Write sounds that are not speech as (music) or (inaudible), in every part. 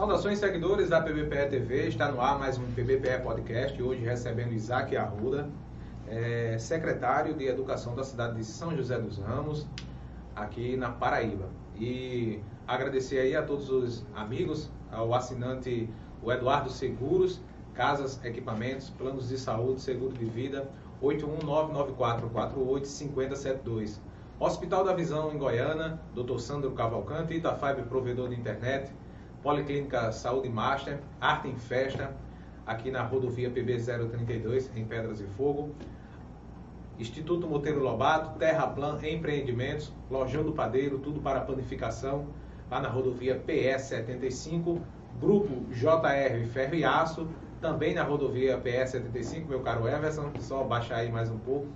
Saudações, seguidores da PBPE TV. Está no ar mais um PBPE Podcast. Hoje recebendo Isaac Arruda, é, secretário de Educação da cidade de São José dos Ramos, aqui na Paraíba. E agradecer aí a todos os amigos, ao assinante o Eduardo Seguros, Casas, Equipamentos, Planos de Saúde, Seguro de Vida, 81994485072. Hospital da Visão em Goiânia, Dr. Sandro Cavalcante, Itafibre Provedor de Internet, Policlínica Saúde Master, Arte em Festa, aqui na rodovia PB 032, em Pedras e Fogo. Instituto Monteiro Lobato, Terraplan Empreendimentos, Lojão do Padeiro, tudo para panificação, lá na rodovia PS 75, Grupo JR Ferro e Aço, também na rodovia PS 75, meu caro Everson, só baixar aí mais um pouco.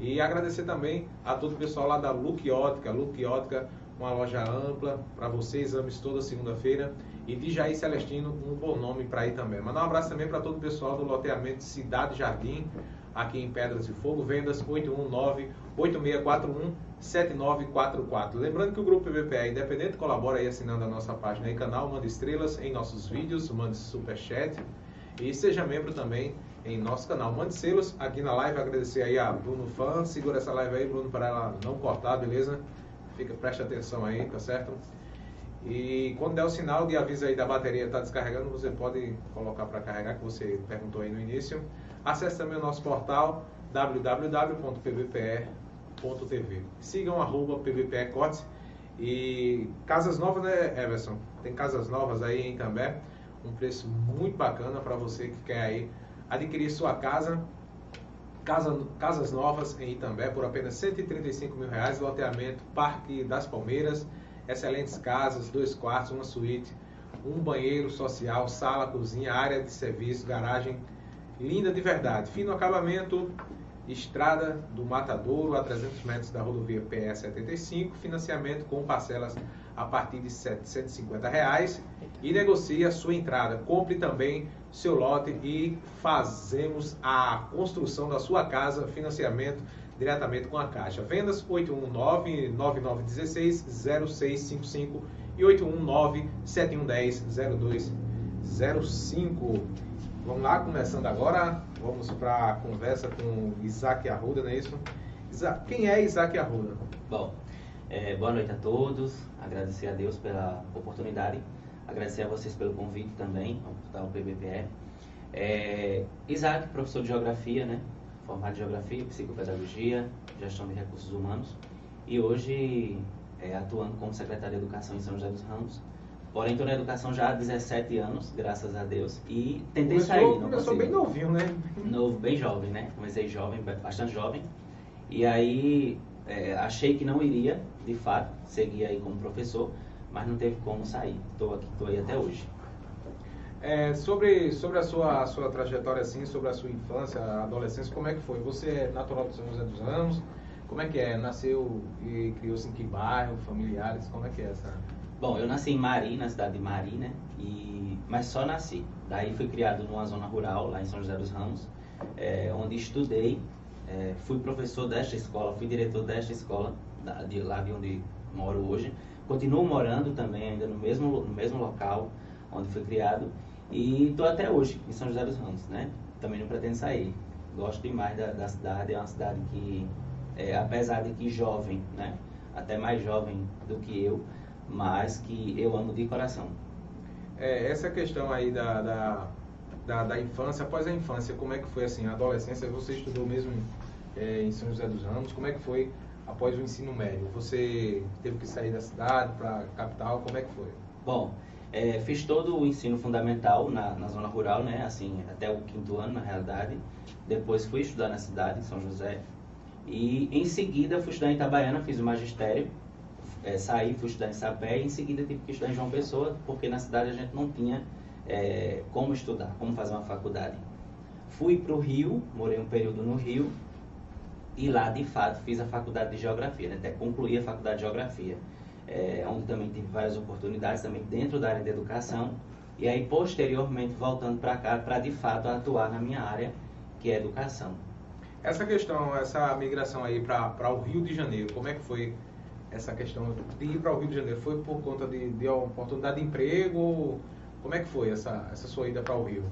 E agradecer também a todo o pessoal lá da Look Ótica, Look Ótica, uma loja ampla para você, exames toda segunda-feira. E de Jair Celestino, um bom nome para ir também. Mandar um abraço também para todo o pessoal do loteamento Cidade Jardim, aqui em Pedras de Fogo, vendas 819-8641-7944. Lembrando que o Grupo PVPE Independente colabora aí assinando a nossa página e canal, manda estrelas em nossos vídeos, manda superchat e seja membro também em nosso canal. Mande selos aqui na live, agradecer aí a Bruno Fã, segura essa live aí, Bruno, para ela não cortar, beleza? Fica, preste atenção aí, tá certo? E quando der o sinal de aviso aí da bateria está descarregando, você pode colocar para carregar, que você perguntou aí no início. Acesse também o nosso portal www.pbpe.tv. Sigam arroba PBPE Cortes. E casas novas, né, Everson? Tem casas novas aí em Cambé. Um preço muito bacana para você que quer aí adquirir sua casa Casa, casas novas em Itambé por apenas 135 mil reais, loteamento Parque das Palmeiras, excelentes casas, dois quartos, uma suíte, um banheiro social, sala, cozinha, área de serviço, garagem, linda de verdade. Fino acabamento, estrada do Matadouro a 300 metros da rodovia PS 75, financiamento com parcelas a partir de 750 reais. E negocie a sua entrada. Compre também seu lote e fazemos a construção da sua casa, financiamento diretamente com a Caixa. Vendas 819-9916-0655 e 819-7110-0205. Vamos lá, começando agora, vamos para a conversa com Isaac Arruda, não é isso? Quem é Isaac Arruda? Bom, é, boa noite a todos, agradecer a Deus pela oportunidade, agradecer a vocês pelo convite também ao portal PBPE. É, Isaac, professor de Geografia, né? formado em Geografia, Psicopedagogia, Gestão de Recursos Humanos e hoje é, atuando como secretário de Educação em São José dos Ramos. Porém, estou na educação já há 17 anos, graças a Deus, e tentei começou, sair. Não começou bem novinho, né? Novo, bem jovem, né? Comecei jovem, bastante jovem. E aí é, achei que não iria, de fato, seguir aí como professor, mas não teve como sair. Estou aqui, estou aí até hoje. É, sobre, sobre a sua, a sua trajetória, assim, sobre a sua infância, adolescência, como é que foi? Você é natural de São José dos Ramos? Como é que é? Nasceu e criou-se em que bairro? Familiares? Como é que é essa? Bom, eu nasci em Mari, na cidade de Mari, né? E, mas só nasci. Daí fui criado numa zona rural, lá em São José dos Ramos, é, onde estudei é, fui professor desta escola, fui diretor desta escola, da, de lá de onde moro hoje. Continuo morando também ainda no mesmo, no mesmo local onde fui criado. E estou até hoje em São José dos Ramos, né? Também não pretendo sair. Gosto demais da, da cidade, é uma cidade que, é, apesar de que jovem, né? Até mais jovem do que eu, mas que eu amo de coração. É, essa questão aí da, da, da, da, infância, após a infância, como é que foi assim, a adolescência? Você estudou mesmo é, em São José dos Ramos, como é que foi após o ensino médio? Você teve que sair da cidade para a capital, como é que foi? Bom, é, fiz todo o ensino fundamental na, na zona rural, né, assim, até o quinto ano, na realidade. Depois fui estudar na cidade, em São José. E em seguida fui estudar em Itabaiana, fiz o magistério. É, saí, fui estudar em Sapé e em seguida tive que estudar em João Pessoa, porque na cidade a gente não tinha é, como estudar, como fazer uma faculdade. Fui para o Rio, morei um período no Rio e lá de fato fiz a faculdade de Geografia, né? até concluí a faculdade de Geografia, é, onde também tive várias oportunidades também dentro da área de educação e aí posteriormente voltando para cá para de fato atuar na minha área que é educação. Essa questão, essa migração aí para o Rio de Janeiro, como é que foi essa questão de ir para o Rio de Janeiro? Foi por conta de, de uma oportunidade de emprego Como é que foi essa, essa sua ida para o Rio?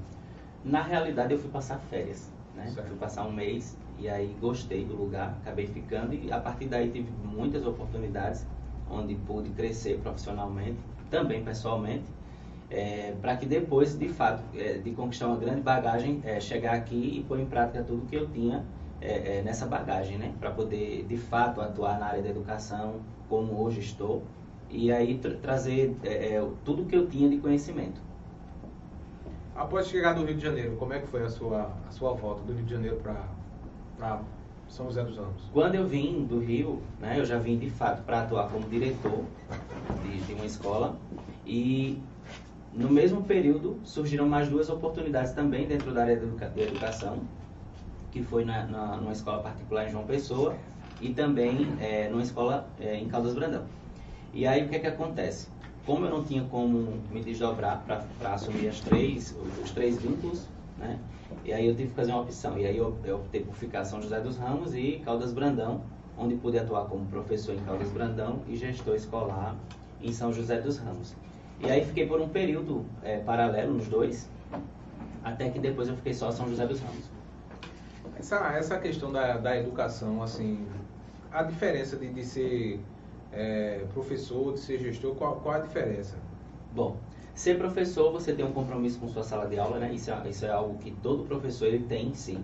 Na realidade, eu fui passar férias, né? Certo. Fui passar um mês e aí gostei do lugar, acabei ficando e a partir daí tive muitas oportunidades onde pude crescer profissionalmente, também pessoalmente, é, para que depois, de fato, é, de conquistar uma grande bagagem, é, chegar aqui e pôr em prática tudo que eu tinha nessa bagagem, né? Para poder, de fato, atuar na área da educação, como hoje estou, e aí tra trazer tudo que eu tinha de conhecimento. Após chegar do Rio de Janeiro, como é que foi a sua, a sua volta do Rio de Janeiro para São José dos Ramos? Quando eu vim do Rio, né, eu já vim de fato para atuar como diretor de, de uma escola e no mesmo período surgiram mais duas oportunidades também dentro da área de educação, que foi na, na, numa escola particular em João Pessoa e também é, numa escola é, em Caldas Brandão. E aí o que é que acontece? Como eu não tinha como me desdobrar para assumir as três, os três vínculos, né? E aí eu tive que fazer uma opção. E aí eu, eu optei por ficar São José dos Ramos e Caldas Brandão, onde pude atuar como professor em Caldas Brandão e gestor escolar em São José dos Ramos. E aí fiquei por um período é, paralelo nos dois, até que depois eu fiquei só São José dos Ramos. Essa, essa questão da, da educação, assim, a diferença de, de ser é, professor, de ser gestor, qual, qual a diferença? Bom, ser professor você tem um compromisso com sua sala de aula, né? Isso é, isso é algo que todo professor ele tem em si.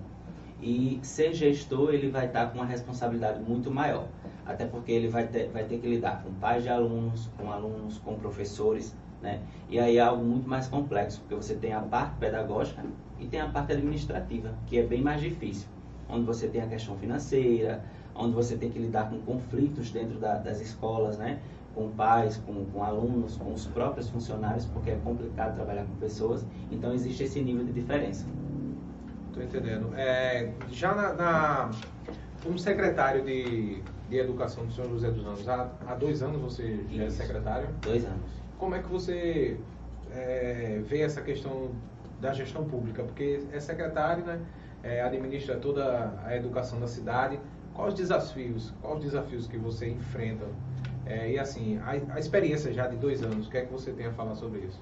E ser gestor ele vai estar com uma responsabilidade muito maior, até porque ele vai ter, vai ter que lidar com pais de alunos, com alunos, com professores, né? E aí é algo muito mais complexo, porque você tem a parte pedagógica e tem a parte administrativa, que é bem mais difícil, onde você tem a questão financeira, onde você tem que lidar com conflitos dentro da, das escolas, né? Com pais, com, com, alunos, com os próprios funcionários, porque é complicado trabalhar com pessoas. Então existe esse nível de diferença. Estou entendendo. É, já na, na, como secretário de, de Educação do Senhor José dos Anos, há, há dois anos você já é secretário? Dois anos. Como é que você é, vê essa questão da gestão pública? Porque é secretário, né? É, administra toda a educação da cidade, Quais os desafios, quais os desafios que você enfrenta? É, e assim, a, a, experiência já de dois anos, o que é que você tem a falar sobre isso?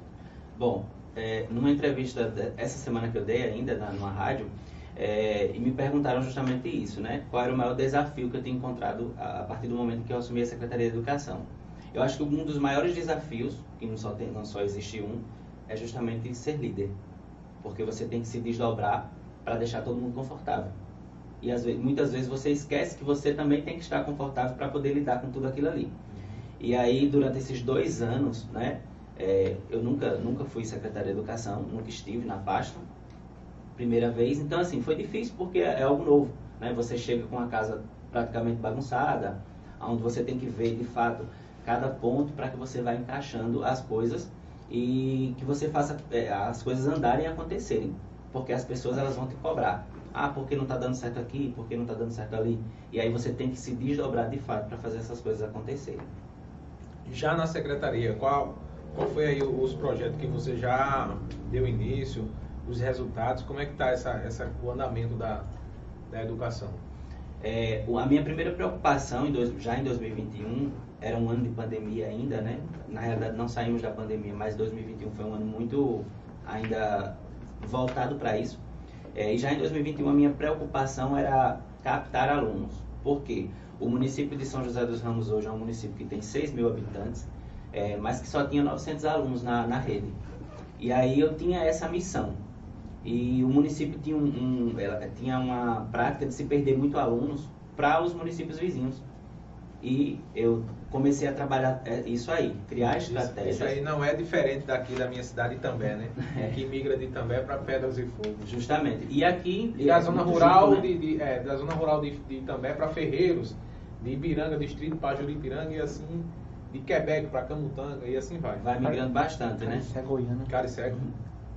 Bom, é, numa entrevista essa semana que eu dei ainda na, numa rádio, é, e me perguntaram justamente isso, né? Qual era o maior desafio que eu tinha encontrado a, a, partir do momento que eu assumi a Secretaria de Educação? Eu acho que um dos maiores desafios, que não só, tem, não só existe um, é justamente ser líder. Porque você tem que se desdobrar para deixar todo mundo confortável. E às vezes, muitas vezes você esquece que você também tem que estar confortável para poder lidar com tudo aquilo ali. E aí, durante esses dois anos, né, é, eu nunca, nunca fui secretário de educação, nunca estive na pasta, primeira vez. Então, assim, foi difícil porque é algo novo. Né? Você chega com a casa praticamente bagunçada, onde você tem que ver, de fato, cada ponto para que você vá encaixando as coisas e que você faça é, as coisas andarem e acontecerem. Porque as pessoas elas vão te cobrar. Ah, porque não está dando certo aqui, porque não está dando certo ali. E aí você tem que se desdobrar de fato para fazer essas coisas acontecerem. Já na secretaria, qual, qual foi aí os projetos que você já deu início, os resultados, como é que está essa, essa, o andamento da, da educação? É, a minha primeira preocupação, em dois, já em 2021, era um ano de pandemia ainda, né? Na realidade não saímos da pandemia, mas 2021 foi um ano muito ainda voltado para isso é, e já em 2021 a minha preocupação era captar alunos. Por quê? O município de São José dos Ramos hoje é um município que tem 6 mil habitantes, é, mas que só tinha 900 alunos na, na rede. E aí eu tinha essa missão. E o município tinha, um, um tinha uma prática de se perder muito alunos para os municípios vizinhos. E eu comecei a trabalhar é, isso aí, criar estratégias. Isso aí não é diferente daqui da minha cidade também, né? (laughs) É. Que migra de També para Pedras e Fogo. Justamente. E aqui. E da zona rural junto, né? de, de é, da zona rural de, de para Ferreiros, de Ibiranga, distrito para Juripiranga e assim de Quebec para Camutanga e assim vai. Vai migrando bastante, né? Caricé, Goiânia. Caricé,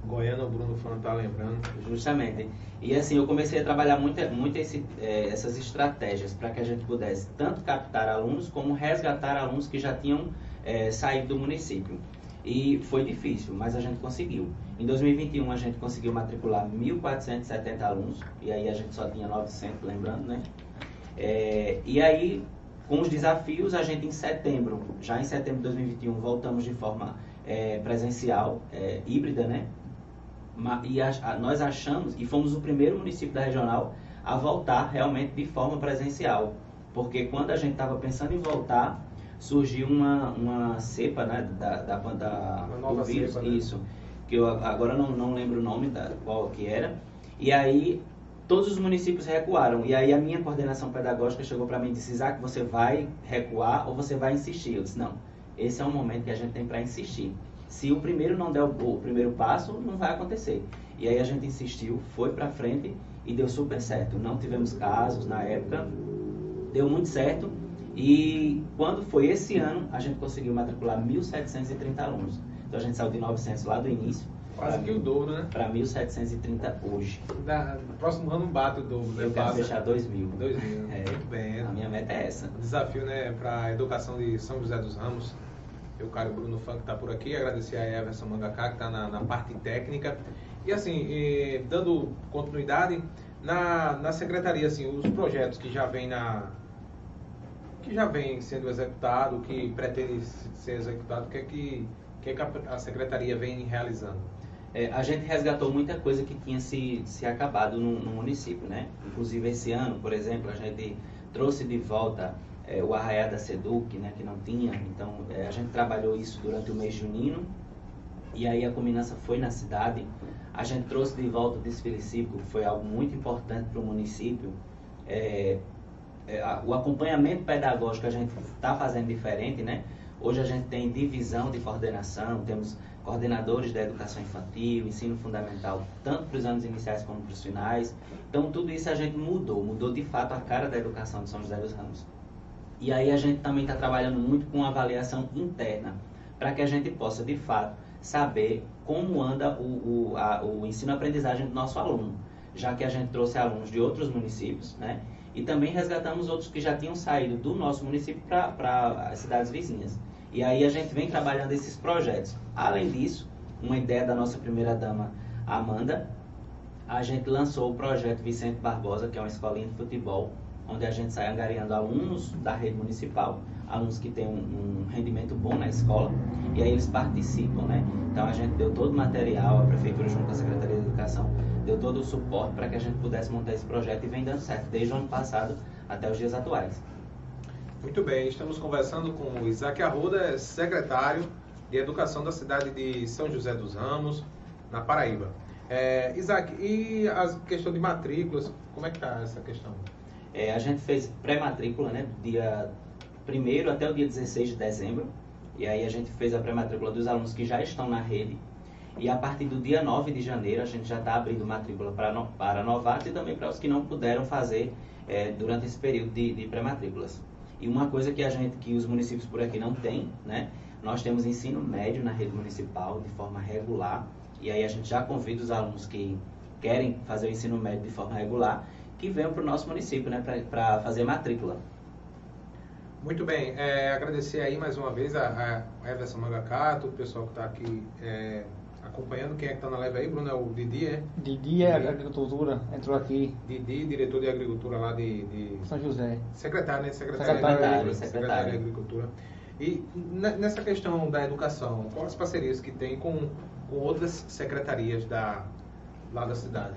Goiânia, o Bruno Fano tá lembrando. Justamente. E assim, eu comecei a trabalhar muito, muito esse, é, essas estratégias para que a gente pudesse tanto captar alunos como resgatar alunos que já tinham é, saído do município. E foi difícil, mas a gente conseguiu. Em 2021 a gente conseguiu matricular 1.470 alunos, e aí a gente só tinha 900, lembrando, né? É, e aí, com os desafios, a gente em setembro, já em setembro de 2021, voltamos de forma é, presencial, é, híbrida, né? E a, a, nós achamos, e fomos o primeiro município da regional a voltar realmente de forma presencial. Porque quando a gente estava pensando em voltar, surgiu uma, uma cepa né, da, da, da do vírus, cepa, né? isso, que eu agora não, não lembro o nome da qual que era. E aí todos os municípios recuaram. E aí a minha coordenação pedagógica chegou para mim e disse, Isaac, você vai recuar ou você vai insistir? Eu disse, não, esse é um momento que a gente tem para insistir. Se o primeiro não der o, o, primeiro passo, não vai acontecer. E aí a gente insistiu, foi para frente e deu super certo. Não tivemos casos na época, deu muito certo. E quando foi esse ano, a gente conseguiu matricular 1.730 alunos. Então a gente saiu de 900 lá do início Quase que o dobro, né? Para 1.730 hoje. Da, no próximo ano bate o dobro. Né? Eu quero fechar 2.000. 2.000, (laughs) é, muito bem. A minha meta é essa. O desafio, né, para a educação de São José dos Ramos. Eu, cara, o Bruno Funk está por aqui. Agradecer a Everson Mangacá, que está na, na, parte técnica. E, assim, dando continuidade, na, na secretaria, assim, os projetos que já vêm na que já vem sendo executado, que pretende ser executado, o que é que, que, é que a secretaria vem realizando? É, a gente resgatou muita coisa que tinha se, se acabado no, no, município, né? Inclusive esse ano, por exemplo, a gente trouxe de volta é, o Arraiá da Seduc, né? Que não tinha. Então, é, a gente trabalhou isso durante o mês junino. E aí a combinança foi na cidade. A gente trouxe de volta o desfile cívico, que foi algo muito importante para o município. É, é, o acompanhamento pedagógico a gente está fazendo diferente, né? Hoje a gente tem divisão de coordenação, temos coordenadores da educação infantil, ensino fundamental, tanto para os anos iniciais como para os finais. Então, tudo isso a gente mudou, mudou de fato a cara da educação de São José dos Ramos. E aí a gente também está trabalhando muito com avaliação interna, para que a gente possa, de fato, saber como anda o, o, a, o ensino-aprendizagem do nosso aluno, já que a gente trouxe alunos de outros municípios, né? E também resgatamos outros que já tinham saído do nosso município para as cidades vizinhas. E aí a gente vem trabalhando esses projetos. Além disso, uma ideia da nossa primeira dama, Amanda, a gente lançou o projeto Vicente Barbosa, que é uma escolinha de futebol, onde a gente sai angariando alunos da rede municipal, alunos que têm um, um, rendimento bom na escola, e aí eles participam, né? Então a gente deu todo o material, a prefeitura junto com a Secretaria de Educação deu todo o suporte para que a gente pudesse montar esse projeto e vem dando certo, desde o ano passado até os dias atuais. Muito bem, estamos conversando com o Isaac Arruda, secretário de Educação da cidade de São José dos Ramos, na Paraíba. É, Isaac, e a questão de matrículas, como é que está essa questão? É, a gente fez pré-matrícula, né, do dia 1 até o dia 16 de dezembro, e aí a gente fez a pré-matrícula dos alunos que já estão na rede, e a partir do dia 9 de janeiro a gente já está abrindo matrícula para, no, para novatos e também para os que não puderam fazer é, durante esse período de, de pré-matrículas. E uma coisa que a gente, que os municípios por aqui não têm, né? Nós temos ensino médio na rede municipal de forma regular. E aí a gente já convida os alunos que querem fazer o ensino médio de forma regular que venham para o nosso município, né? Para fazer matrícula. Muito bem, é, agradecer aí mais uma vez a, a Everson Magacato, o pessoal que está aqui é, acompanhando. Quem é que está na live aí, Bruno? É o Didi, é? Didi é Agricultura, entrou aqui. Didi, diretor de Agricultura lá de... de... São José. Secretário, né? Secretário, secretário, de, Agricultura, secretário de Agricultura. E nessa questão da educação, quais as parcerias que tem com, com outras secretarias da, lá da cidade?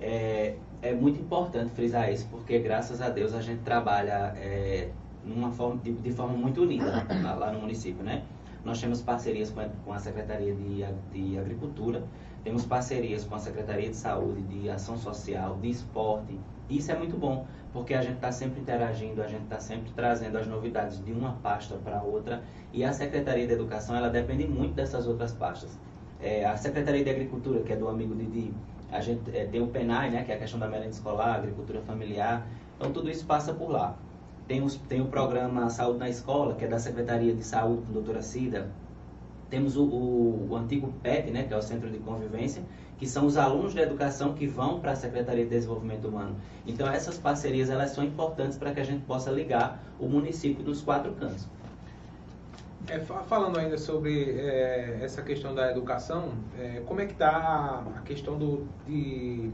É, é muito importante frisar isso, porque graças a Deus a gente trabalha é, numa forma, de, de forma muito unida lá, lá no município, né? Nós temos parcerias com a, com a Secretaria de, de Agricultura, temos parcerias com a Secretaria de Saúde, de Ação Social, de Esporte. Isso é muito bom, porque a gente está sempre interagindo, a gente está sempre trazendo as novidades de uma pasta para outra. E a Secretaria de Educação, ela depende muito dessas outras pastas. É, a Secretaria de Agricultura, que é do amigo Didi, a gente é, tem o PENAI, né, que é a questão da merenda escolar, agricultura familiar. Então, tudo isso passa por lá. Tem, os, tem o programa Saúde na Escola, que é da Secretaria de Saúde, com a doutora Cida. Temos o, o, o antigo PET, né, que é o Centro de Convivência, que são os alunos de educação que vão para a Secretaria de Desenvolvimento Humano. Então, essas parcerias elas são importantes para que a gente possa ligar o município dos quatro cantos. É, falando ainda sobre é, essa questão da educação, é, como é que está a questão do, de,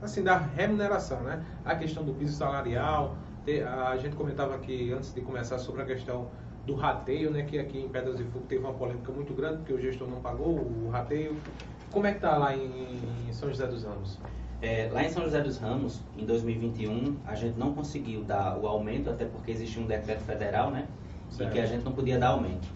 assim, da remuneração, né? A questão do piso salarial, a gente comentava aqui antes de começar sobre a questão do rateio, né? Que aqui em Pedras de Fogo teve uma polêmica muito grande, porque o gestor não pagou o rateio. Como é que tá lá em, São José dos Ramos? É, lá em São José dos Ramos, em 2021, a gente não conseguiu dar o aumento, até porque existia um decreto federal, né? Certo. E que a gente não podia dar aumento.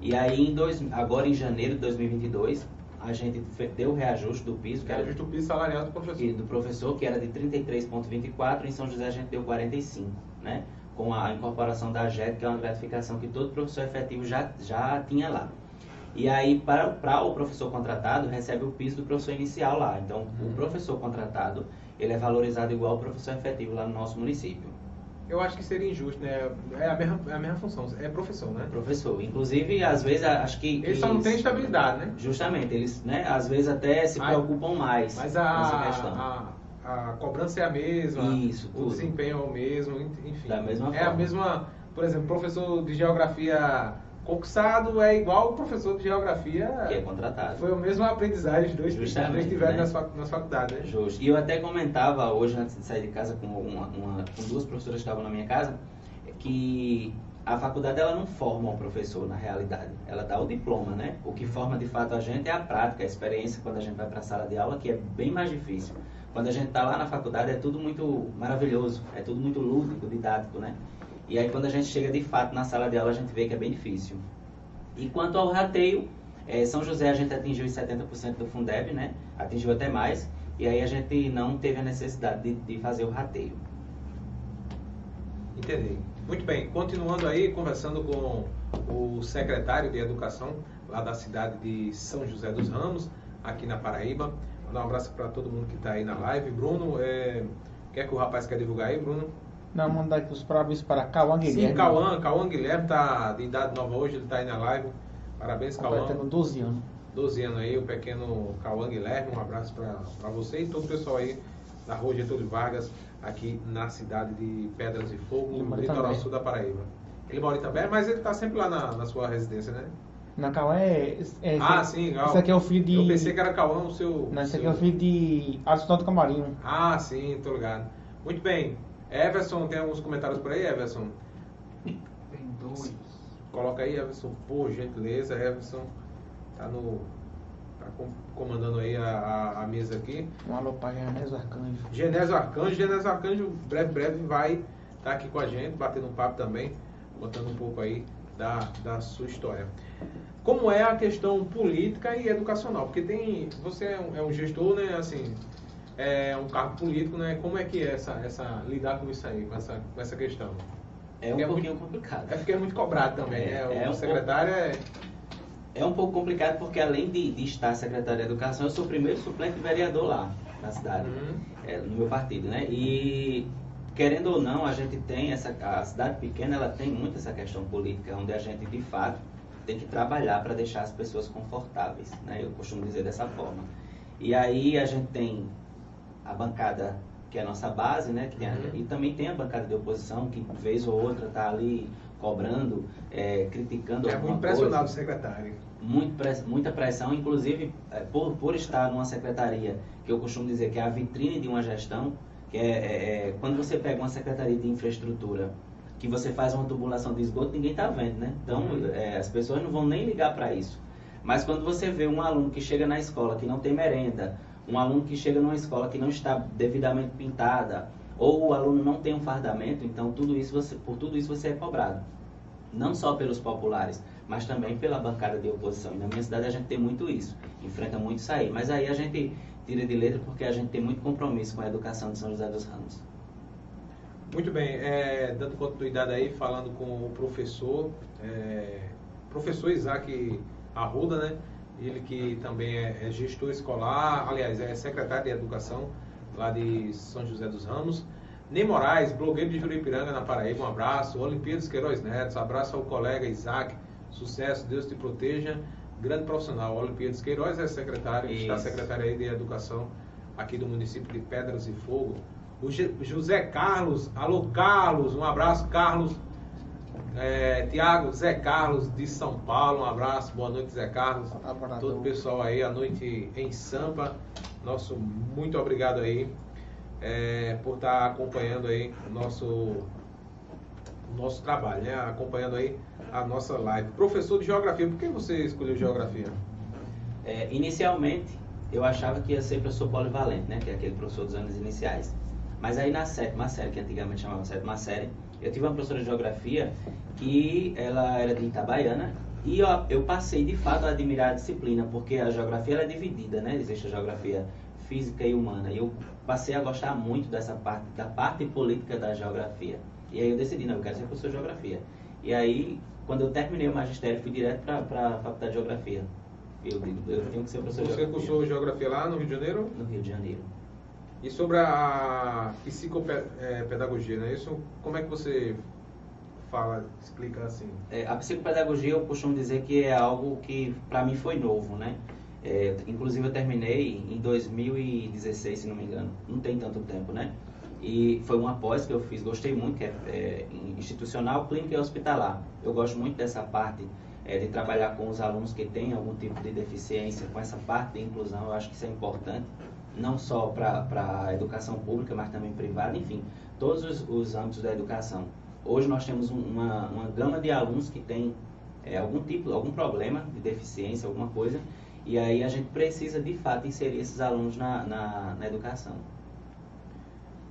E aí, em dois, agora em janeiro de 2022, a gente deu o reajuste do piso, que Que era era justo o piso salarial do professor. e do professor, que era de 33,24, em São José a gente deu 45, né? Com a incorporação da JET, que é uma gratificação que todo professor efetivo já, já tinha lá. E aí, para, para o professor contratado, recebe o piso do professor inicial lá. Então, Uhum. o professor contratado, ele é valorizado igual ao professor efetivo lá no nosso município. Eu acho que seria injusto, né? É a mesma, é a mesma função, é professor, né? Professor. Inclusive, às vezes, acho que... Ele só não eles- tem estabilidade, né? Justamente, eles, né, às vezes até se preocupam mais Mas nessa a, questão. a, a cobrança é a mesma, Isso, o tudo. desempenho é o mesmo, enfim. Da mesma é a forma. mesma, por exemplo, professor de geografia concursado é igual o professor de geografia. que é contratado. Foi a mesma aprendizagem, os dois, Justamente, dois tiveram né? nas, fac, nas faculdades, né? Justo. E eu até comentava hoje, antes de sair de casa, com, uma, uma- com duas professoras que estavam na minha casa, que a faculdade ela não forma o professor na realidade. Ela dá o diploma, né? O que forma de fato a gente é a prática, a experiência quando a gente vai para a sala de aula, que é bem mais difícil. Quando a gente está lá na faculdade é tudo muito maravilhoso, é tudo muito lúdico, didático, né? E aí quando a gente chega de fato na sala de aula a gente vê que é bem difícil. E quanto ao rateio, eh, São José a gente atingiu os 70% do Fundeb, né? Atingiu até mais. E aí a gente não teve a necessidade de, de fazer o rateio. Entendi. Muito bem, continuando aí, conversando com o secretário de Educação lá da cidade de São José dos Ramos, aqui na Paraíba. Mandar um abraço para todo mundo que está aí na live. Bruno, é... quer que o rapaz quer divulgar aí, Bruno? Não, mandar aqui os parabéns para Cauã Guilherme. Sim, Cauã, Cauã Guilherme está de idade nova hoje, ele está aí na live. Parabéns, Cauã. Completando 12 anos. 12 anos aí, o pequeno Cauã Guilherme. Um abraço para você e todo o pessoal aí da Rua Getúlio Vargas, aqui na cidade de Pedras de Fogo, no litoral sul da Paraíba. Ele mora em Itambé, mas ele está sempre lá na, na sua residência, né? Na Cauã é, é. ah, esse, sim, legal. Esse aqui é o filho de. Eu pensei que era Cauã o seu... Não, esse aqui seu- é o filho de do Camarinho. Ah, sim, tô ligado. Muito bem. Everson, tem alguns comentários por aí, Everson? Tem dois. Coloca aí, Everson, por gentileza. Everson tá no. tá com- comandando aí a, a, a mesa aqui. Um alô para Genésio Arcanjo. Genésio Arcanjo, Genésio Arcanjo, breve, breve vai estar aqui com a gente, batendo um papo também, contando um pouco aí da, da sua história. Como é a questão política e educacional? Porque tem. Você é um, é um gestor, né? Assim, é um cargo político, né? Como é que é essa, essa lidar com isso aí, com essa, com essa questão? É um É pouquinho muito- complicado. É porque é muito cobrado também, É, né? é O um secretário é. É um pouco complicado porque além de, de estar secretário de Educação, eu sou o primeiro suplente vereador lá na cidade, Uhum. é, no meu partido, né? E querendo ou não, a gente tem essa a cidade pequena, ela tem muito essa questão política, onde a gente de fato tem que trabalhar para deixar as pessoas confortáveis, né? Eu costumo dizer dessa forma. E aí a gente tem a bancada que é a nossa base, né? Que a- Uhum. e também tem a bancada de oposição que vez ou outra está ali cobrando, é, criticando É muito coisa impressionado o secretário. muito press- muita pressão, inclusive eh, por, por estar numa secretaria que eu costumo dizer que é a vitrine de uma gestão, que é, é- é quando você pega uma secretaria de infraestrutura, que você faz uma tubulação de esgoto, ninguém está vendo, né? Então Uhum. eh, as pessoas não vão nem ligar para isso. Mas quando você vê um aluno que chega na escola que não tem merenda, um aluno que chega numa escola que não está devidamente pintada, ou o aluno não tem um fardamento, então tudo isso você, por tudo isso você é cobrado não só pelos populares, mas também pela bancada de oposição. E na minha cidade a gente tem muito isso, enfrenta muito isso aí. Mas aí a gente tira de letra porque a gente tem muito compromisso com a educação de São José dos Ramos. Muito bem, é, dando continuidade aí, falando com o professor, é, professor Isaac Arruda, né? Ele que também é, é gestor escolar, aliás, é secretário de Educação lá de São José dos Ramos. Ney Moraes, blogueiro de Juripiranga, na Paraíba, um abraço. Olimpíadas Queiroz Neto, abraço ao colega Isaac, sucesso, Deus te proteja. Grande profissional, Olimpíadas Queiroz é secretário, está Isso. secretário aí de Educação aqui do município de Pedras e Fogo. O José Carlos, alô Carlos, um abraço, Carlos. É, Tiago, Zé Carlos de São Paulo, um abraço, boa noite, Zé Carlos. Colaborador. Todo o pessoal aí, a noite em Sampa. Nosso muito obrigado aí é, por estar acompanhando aí o nosso, o nosso trabalho, né? Acompanhando aí a nossa live. Professor de Geografia, por que você escolheu Geografia? É, inicialmente, eu achava que ia ser professor polivalente, né? Que é aquele professor dos anos iniciais. Mas aí na sétima série, que antigamente chamava sétima série, eu tive uma professora de Geografia que ela era de Itabaiana e ó, eu passei de fato a admirar a disciplina, porque a geografia ela é dividida, né? Existe a geografia física e humana. E eu passei a gostar muito dessa parte, da parte política da geografia. E aí eu decidi, não, eu quero ser professor de geografia. E aí, quando eu terminei o magistério, fui direto para a faculdade de geografia. Eu eu tenho que ser professor de Você geografia. cursou Geografia lá no Rio de Janeiro? No Rio de Janeiro. E sobre a psicopedagogia, né? Isso, como é que você fala, explica assim? É, a psicopedagogia eu costumo dizer que é algo que para mim foi novo, né? É, inclusive eu terminei em 2016, se não me engano. Não tem tanto tempo, né? E foi uma pós que eu fiz, gostei muito, que é, é institucional, clínica e hospitalar. Eu gosto muito dessa parte é, de trabalhar com os alunos que têm algum tipo de deficiência, com essa parte de inclusão, eu acho que isso é importante, não só para a educação pública, mas também privada, enfim, todos os, os âmbitos da educação. Hoje nós temos um, uma, uma gama de alunos que têm é, algum tipo, algum problema de deficiência, alguma coisa, e aí a gente precisa de fato inserir esses alunos na, na, na educação.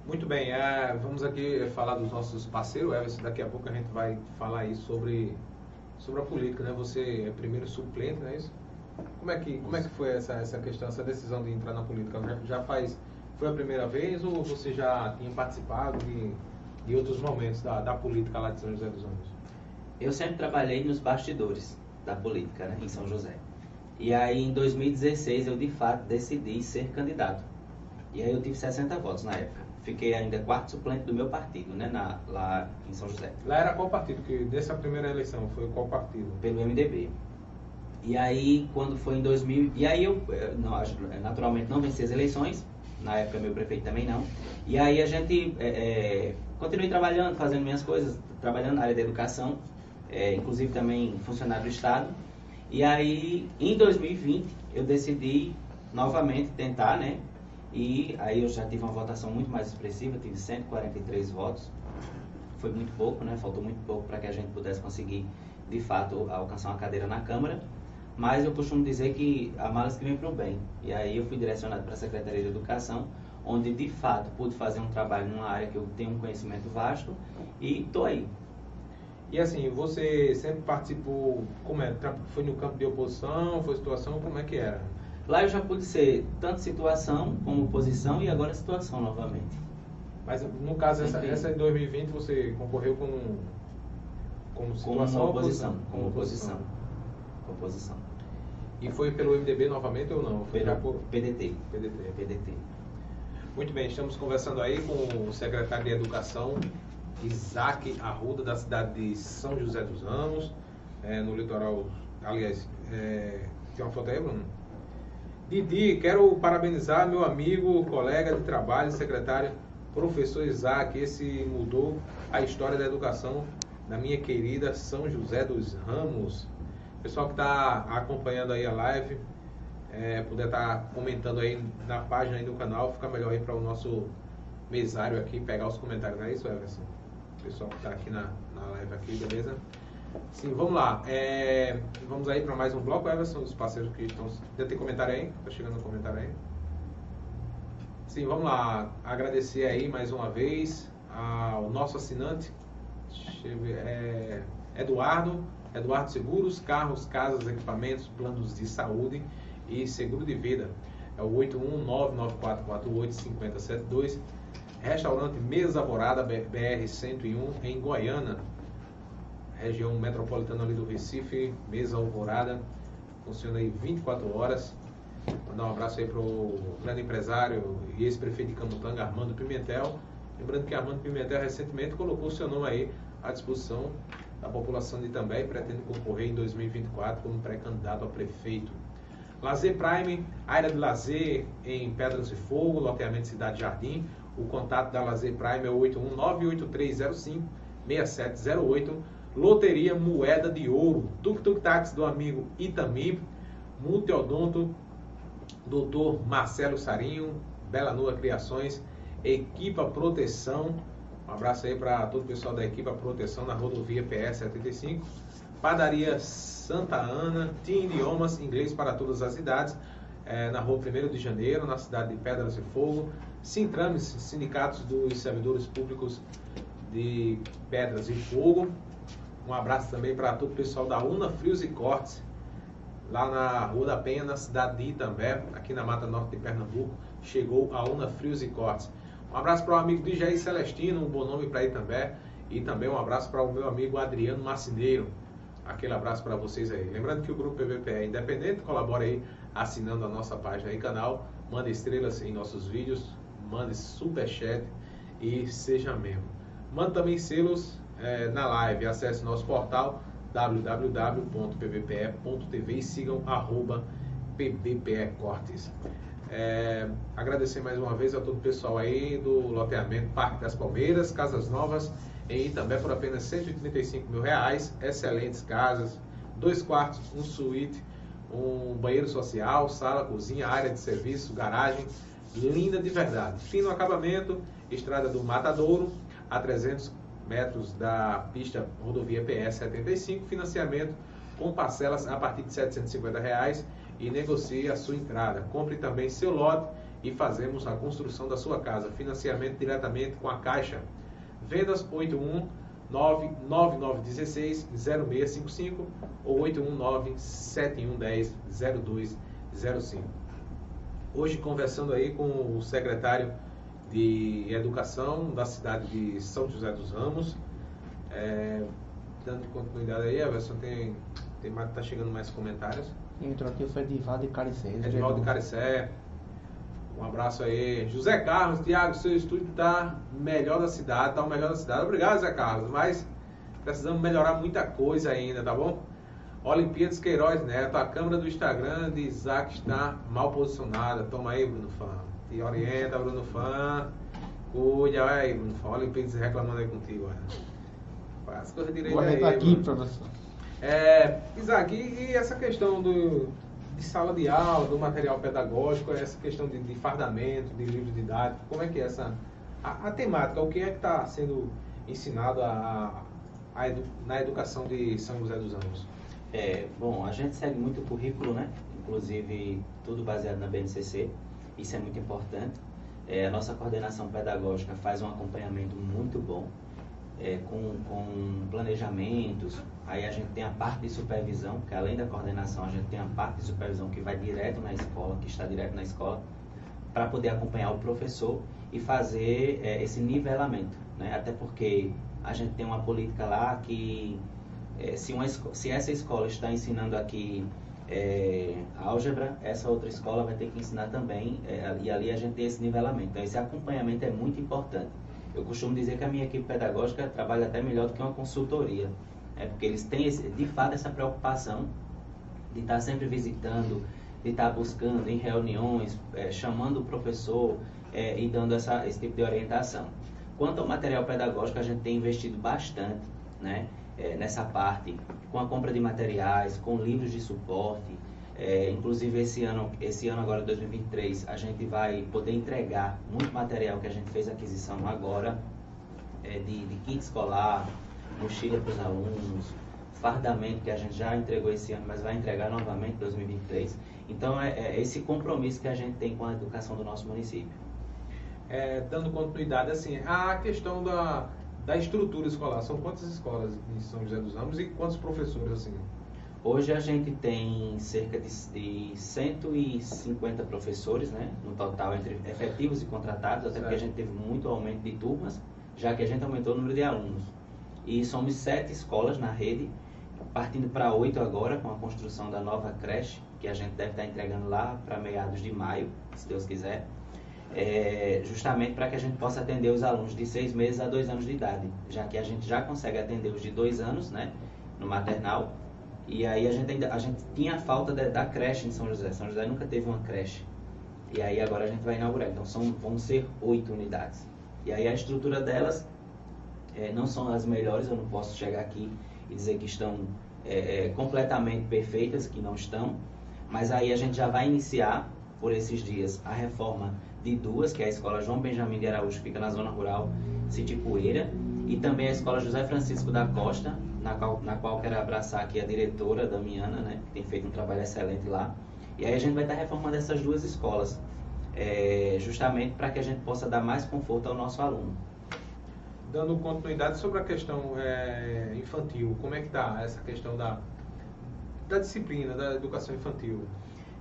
Muito bem, é, vamos aqui falar dos nossos parceiros, Everson, daqui a pouco a gente vai falar aí sobre, sobre a política, né? Você é primeiro suplente, não é isso? Como é que, como é que foi essa, essa questão, essa decisão de entrar na política? Já, já faz, foi a primeira vez ou você já tinha participado de, de outros momentos da, da política lá de São José dos Anjos? Eu sempre trabalhei nos bastidores da política, né, em São José. E aí, em 2016, eu de fato decidi ser candidato. E aí eu tive 60 votos na época. Fiquei ainda quarto suplente do meu partido, né, na, lá em São José. Lá era qual partido? Que dessa primeira eleição foi qual partido? Pelo MDB. E aí, quando foi em 2000... E aí eu, eh, não, acho- naturalmente, não venci as eleições. Na época, meu prefeito também não. E aí a gente... É, é, continuei trabalhando, fazendo minhas coisas. Trabalhando na área da educação. é, inclusive também funcionário do Estado. E aí, em 2020, eu decidi novamente tentar, né? E aí eu já tive uma votação muito mais expressiva, tive 143 votos. Foi muito pouco, né? Faltou muito pouco para que a gente pudesse conseguir, de fato, alcançar uma cadeira na Câmara. Mas eu costumo dizer que há males que vem para o bem. E aí eu fui direcionado para a Secretaria de Educação, onde de fato pude fazer um trabalho numa área que eu tenho um conhecimento vasto e estou aí. E assim, você sempre participou, como é? Foi no campo de oposição, foi situação, como é que era? Lá eu já pude ser tanto situação como oposição e agora situação novamente. Mas no caso, essa, essa em 2020 você concorreu com como Como situação ou oposição. Como oposição. Oposição. E foi pelo MDB novamente ou não? Foi já Pelo por PDT. PDT. PDT. Muito bem, estamos conversando aí com o secretário de Educação, Isaac Arruda, da cidade de São José dos Ramos, é, no litoral. Aliás, é, tem uma foto aí, Bruno? Didi, quero parabenizar meu amigo, colega de trabalho, secretário, professor Isaac. Esse mudou a história da educação na minha querida São José dos Ramos. Pessoal que está acompanhando aí a live, é, puder estar comentando aí na página aí do canal, fica melhor aí para o nosso mesário aqui pegar os comentários, não é isso, Everson? Pessoal que está aqui na, na live aqui, beleza? Sim, vamos lá. É, vamos aí para mais um bloco, Everson, os parceiros que estão. Já tem comentário aí? Tá chegando o comentário aí? Sim, vamos lá. Agradecer aí mais uma vez ao nosso assinante, é, Eduardo, Eduardo Seguros, carros, casas, equipamentos, planos de saúde e seguro de vida. É o 81994485072. Restaurante Mesa Alvorada BR 101 em Goiânia, região metropolitana ali do Recife, Mesa Alvorada. Funciona aí 24 horas. Mandar um abraço aí pro grande empresário e ex-prefeito de Camutanga, Armando Pimentel. Lembrando que Armando Pimentel recentemente colocou o seu nome aí à disposição da população de Itambé e pretende concorrer em 2024 como pré-candidato a prefeito. Lazer Prime, área de lazer em Pedras de Fogo, loteamento Cidade Jardim. O contato da Lazer Prime é o 81983056708. Loteria Moeda de Ouro, Tuk Tuk Táxi do amigo Itamim, Multiodonto, Doutor Marcelo Sarinho, Bela Nua Criações, Equipa Proteção, Um abraço aí para todo o pessoal da equipe, a proteção na rodovia PS 75. Padaria Santa Ana, tinha idiomas, inglês para todas as idades, é, na rua 1 de janeiro, na cidade de Pedras e Fogo. Sintrames, sindicatos dos servidores públicos de Pedras e Fogo. Um abraço também para todo o pessoal da Una Frios e Cortes, lá na Rua da Penha, na cidade de Itambé, aqui na Mata Norte de Pernambuco. Chegou a Una Frios e Cortes. Um abraço para o amigo DJ Celestino, um bom nome para Itambé. E também um abraço para o meu amigo Adriano Marcineiro. Aquele abraço para vocês aí. Lembrando que o Grupo PVP é independente, colabora aí assinando a nossa página e canal. Manda estrelas em nossos vídeos, mande superchat e seja membro. Manda também selos é, na live. Acesse nosso portal www.pvpe.tv e sigam arroba pbpecortes. É, agradecer mais uma vez a todo o pessoal aí do loteamento Parque das Palmeiras, Casas Novas, em Itambé por apenas 135 mil reais. Excelentes casas, dois quartos, um suíte, um banheiro social, sala, cozinha, área de serviço, garagem, linda de verdade. Fino acabamento, estrada do Matadouro, a 300 metros da pista rodovia PS 75, financiamento com parcelas a partir de 750 reais e negocie a sua entrada. Compre também seu lote e fazemos a construção da sua casa. Financiamento diretamente com a Caixa. Vendas 81 99916 0655 ou 819 7110 0205. Hoje conversando aí com o secretário de Educação da cidade de São José dos Ramos. É, dando continuidade aí, Everson, tem, tem mais, tá chegando mais comentários. Entrou aqui foi Edivaldo de Caricé. Edivaldo de Caricé. Um abraço aí. José Carlos, Tiago, seu estúdio tá melhor da cidade, tá o melhor da cidade. Obrigado, José Carlos, mas precisamos melhorar muita coisa ainda, tá bom? Olimpíadas Queiroz Neto, a câmera do Instagram de Isaac está mal posicionada. Toma aí, Bruno Fã. Te orienta, Bruno Fã. Cuida, aí, Bruno Fã. Olimpíadas reclamando aí contigo. Olha. Faz coisa direito Vou aí. aqui, Bruno. professor. É, Isaac, e, e essa questão do, de sala de aula, do material pedagógico, essa questão de, de fardamento, de livro didático, como é que é essa. A, a temática, o que é que está sendo ensinado a, a edu- na educação de São José dos Anjos? É, bom, a gente segue muito o currículo, né? Inclusive, tudo baseado na BNCC. Isso é muito importante. É, a nossa coordenação pedagógica faz um acompanhamento muito bom, é, com, com planejamentos. Aí a gente tem a parte de supervisão, que além da coordenação, a gente tem a parte de supervisão que vai direto na escola, que está direto na escola, para poder acompanhar o professor e fazer é, esse nivelamento. Né? Até porque a gente tem uma política lá que é, se, uma, se essa escola está ensinando aqui é, álgebra, essa outra escola vai ter que ensinar também, é, e ali a gente tem esse nivelamento. Então, esse acompanhamento é muito importante. Eu costumo dizer que a minha equipe pedagógica trabalha até melhor do que uma consultoria, é porque eles têm, esse, de fato, essa preocupação de estar sempre visitando, de estar buscando em reuniões, é, chamando o professor é, e dando essa, esse tipo de orientação. Quanto ao material pedagógico, a gente tem investido bastante né, é, nessa parte, com a compra de materiais, com livros de suporte. É, inclusive, esse ano, esse ano agora, 2023, a gente vai poder entregar muito material que a gente fez aquisição agora, é, de, de kit escolar, mochila para os alunos, fardamento que a gente já entregou esse ano, mas vai entregar novamente em 2023. Então, é, é esse compromisso que a gente tem com a educação do nosso município. É, dando continuidade, assim, a questão da, da estrutura escolar. São quantas escolas em São José dos Ramos e quantos professores, assim? Hoje a gente tem cerca de, de 150 professores, né, no total, entre efetivos e contratados, até porque a Certo. gente teve muito aumento de turmas, já que a gente aumentou o número de alunos. E somos sete escolas na rede, partindo para oito agora, com a construção da nova creche, que a gente deve estar entregando lá para meados de maio, se Deus quiser. É, justamente para que a gente possa atender os alunos de seis meses a dois anos de idade, já que a gente já consegue atender os de dois anos, né, no maternal, e aí a gente ainda a gente tinha a falta da, da creche em São José. São José nunca teve uma creche. E aí agora a gente vai inaugurar. Então são, vão ser oito unidades. E aí a estrutura delas eh, não são as melhores, eu não posso chegar aqui e dizer que estão eh, eh, completamente perfeitas, que não estão. Mas aí a gente já vai iniciar por esses dias a reforma de duas, que é a Escola João Benjamin de Araújo, que fica na zona rural, Sitipoeira, e também a Escola José Francisco da Costa, na qual, na qual quero abraçar aqui a diretora, Damiana, né, que tem feito um trabalho excelente lá. E aí a gente vai estar reformando essas duas escolas, é, justamente para que a gente possa dar mais conforto ao nosso aluno. Dando continuidade sobre a questão é, infantil, como é que está essa questão da, da disciplina, da educação infantil?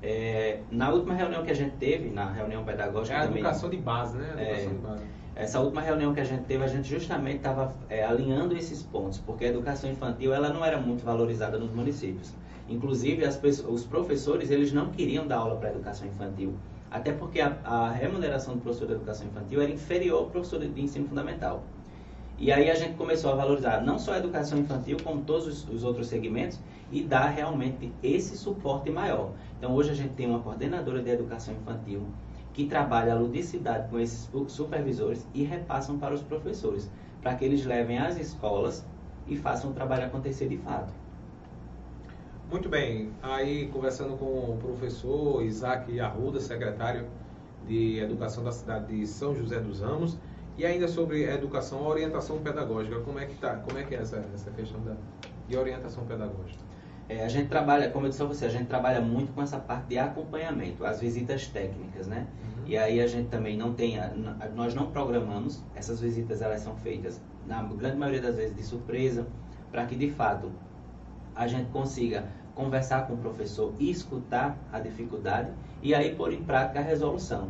É, na última reunião que a gente teve, na reunião pedagógica É a também, educação de base, né? A É. educação de base. essa última reunião que a gente teve, a gente justamente estava é, alinhando esses pontos, porque a educação infantil ela não era muito valorizada nos municípios. Inclusive, as os professores eles não queriam dar aula para educação infantil, até porque a, a remuneração do professor de educação infantil era inferior ao professor de ensino fundamental. E aí a gente começou a valorizar não só a educação infantil, como todos os, os outros segmentos e dar realmente esse suporte maior. Então hoje a gente tem uma coordenadora de educação infantil que trabalha a ludicidade com esses supervisores e repassam para os professores, para que eles levem às escolas e façam o trabalho acontecer de fato. Muito bem, aí conversando com o professor Isaac Arruda, secretário de Educação da cidade de São José dos Ramos, e ainda sobre educação, orientação pedagógica, como é que tá, como é que é essa, essa questão da de orientação pedagógica? É, a gente trabalha, como eu disse a você, a gente trabalha muito com essa parte de acompanhamento, as visitas técnicas, né? E aí a gente também não tem, a- a- nós não programamos, essas visitas elas são feitas na grande maioria das vezes de surpresa, para que de fato a gente consiga conversar com o professor e escutar a dificuldade e aí pôr em prática a resolução.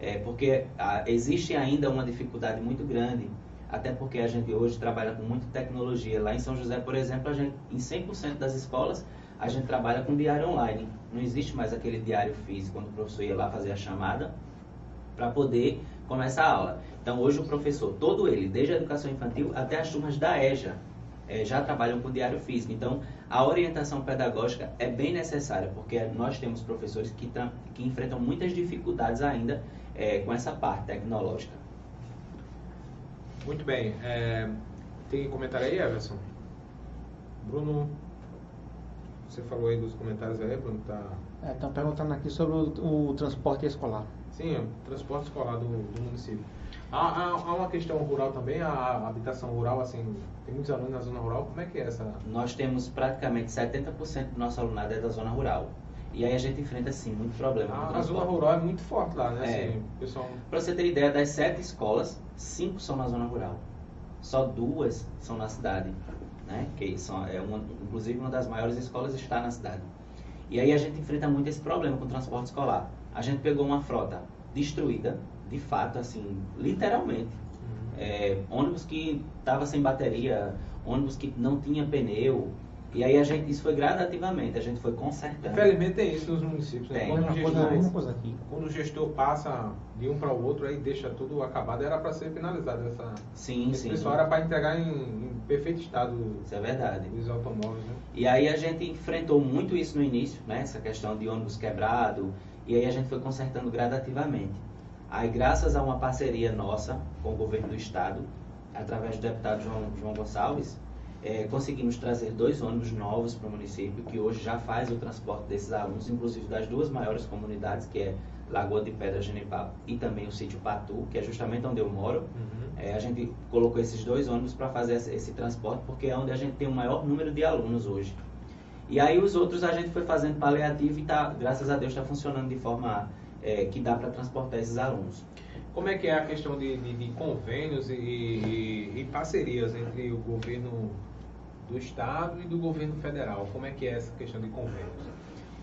É, porque ah, existe ainda uma dificuldade muito grande, até porque a gente hoje trabalha com muita tecnologia. Lá em São José, por exemplo, a gente, em 100% das escolas, a gente trabalha com diário online. Não existe mais aquele diário físico, quando o professor ia lá fazer a chamada para poder começar a aula. Então, hoje o professor, todo ele, desde a educação infantil até as turmas da EJA, eh, já trabalham com diário físico. Então, a orientação pedagógica é bem necessária, porque nós temos professores que, que enfrentam muitas dificuldades ainda eh, com essa parte tecnológica. Muito bem, é, tem comentário aí, Everson? Bruno, você falou aí dos comentários aí, Bruno, tá... Estão perguntando aqui sobre o, o transporte escolar. Sim, o transporte escolar do, do município. Há, há, há uma questão rural também, a, a habitação rural, assim, tem muitos alunos na zona rural, como é que é essa? Nós temos praticamente 70% do nosso alunado é da zona rural. E aí a gente enfrenta, sim, muito problema A, zona rural é muito forte lá, né? É. Assim, pessoal... Para você ter ideia, das sete escolas, cinco são na zona rural. Só duas são na cidade, né? Que são, é uma, inclusive uma das maiores escolas está na cidade. E aí a gente enfrenta muito esse problema com o transporte escolar. A gente pegou uma frota destruída, de fato, assim, literalmente. É, ônibus que estava sem bateria, ônibus que não tinha pneu. E aí a gente, isso foi gradativamente, a gente foi consertando. Infelizmente tem isso nos municípios, né? Tem. Quando, o gestor, coisa aqui. quando o gestor passa de um para o outro, aí deixa tudo acabado, era para ser finalizado essa... Sim, Esse sim. pessoal era para entregar em, em perfeito estado Isso é verdade. os automóveis, né? E aí a gente enfrentou muito isso no início, né? Essa questão de ônibus quebrado. E aí a gente foi consertando gradativamente. Aí graças a uma parceria nossa com o governo do estado, através do deputado João, João Gonçalves, eh, conseguimos trazer dois ônibus novos para o município, que hoje já faz o transporte desses alunos, inclusive das duas maiores comunidades, que é Lagoa de Pedra Genipapo e também o sítio Patu, que é justamente onde eu moro. É, a gente colocou esses dois ônibus para fazer esse, esse transporte, porque é onde a gente tem o maior número de alunos hoje. E aí os outros a gente foi fazendo paliativo e tá, graças a Deus está funcionando de forma é, que dá para transportar esses alunos. Como é que é a questão de, de- de convênios e, e- e parcerias entre o governo do estado e do governo federal? Como é que é essa questão de convênios?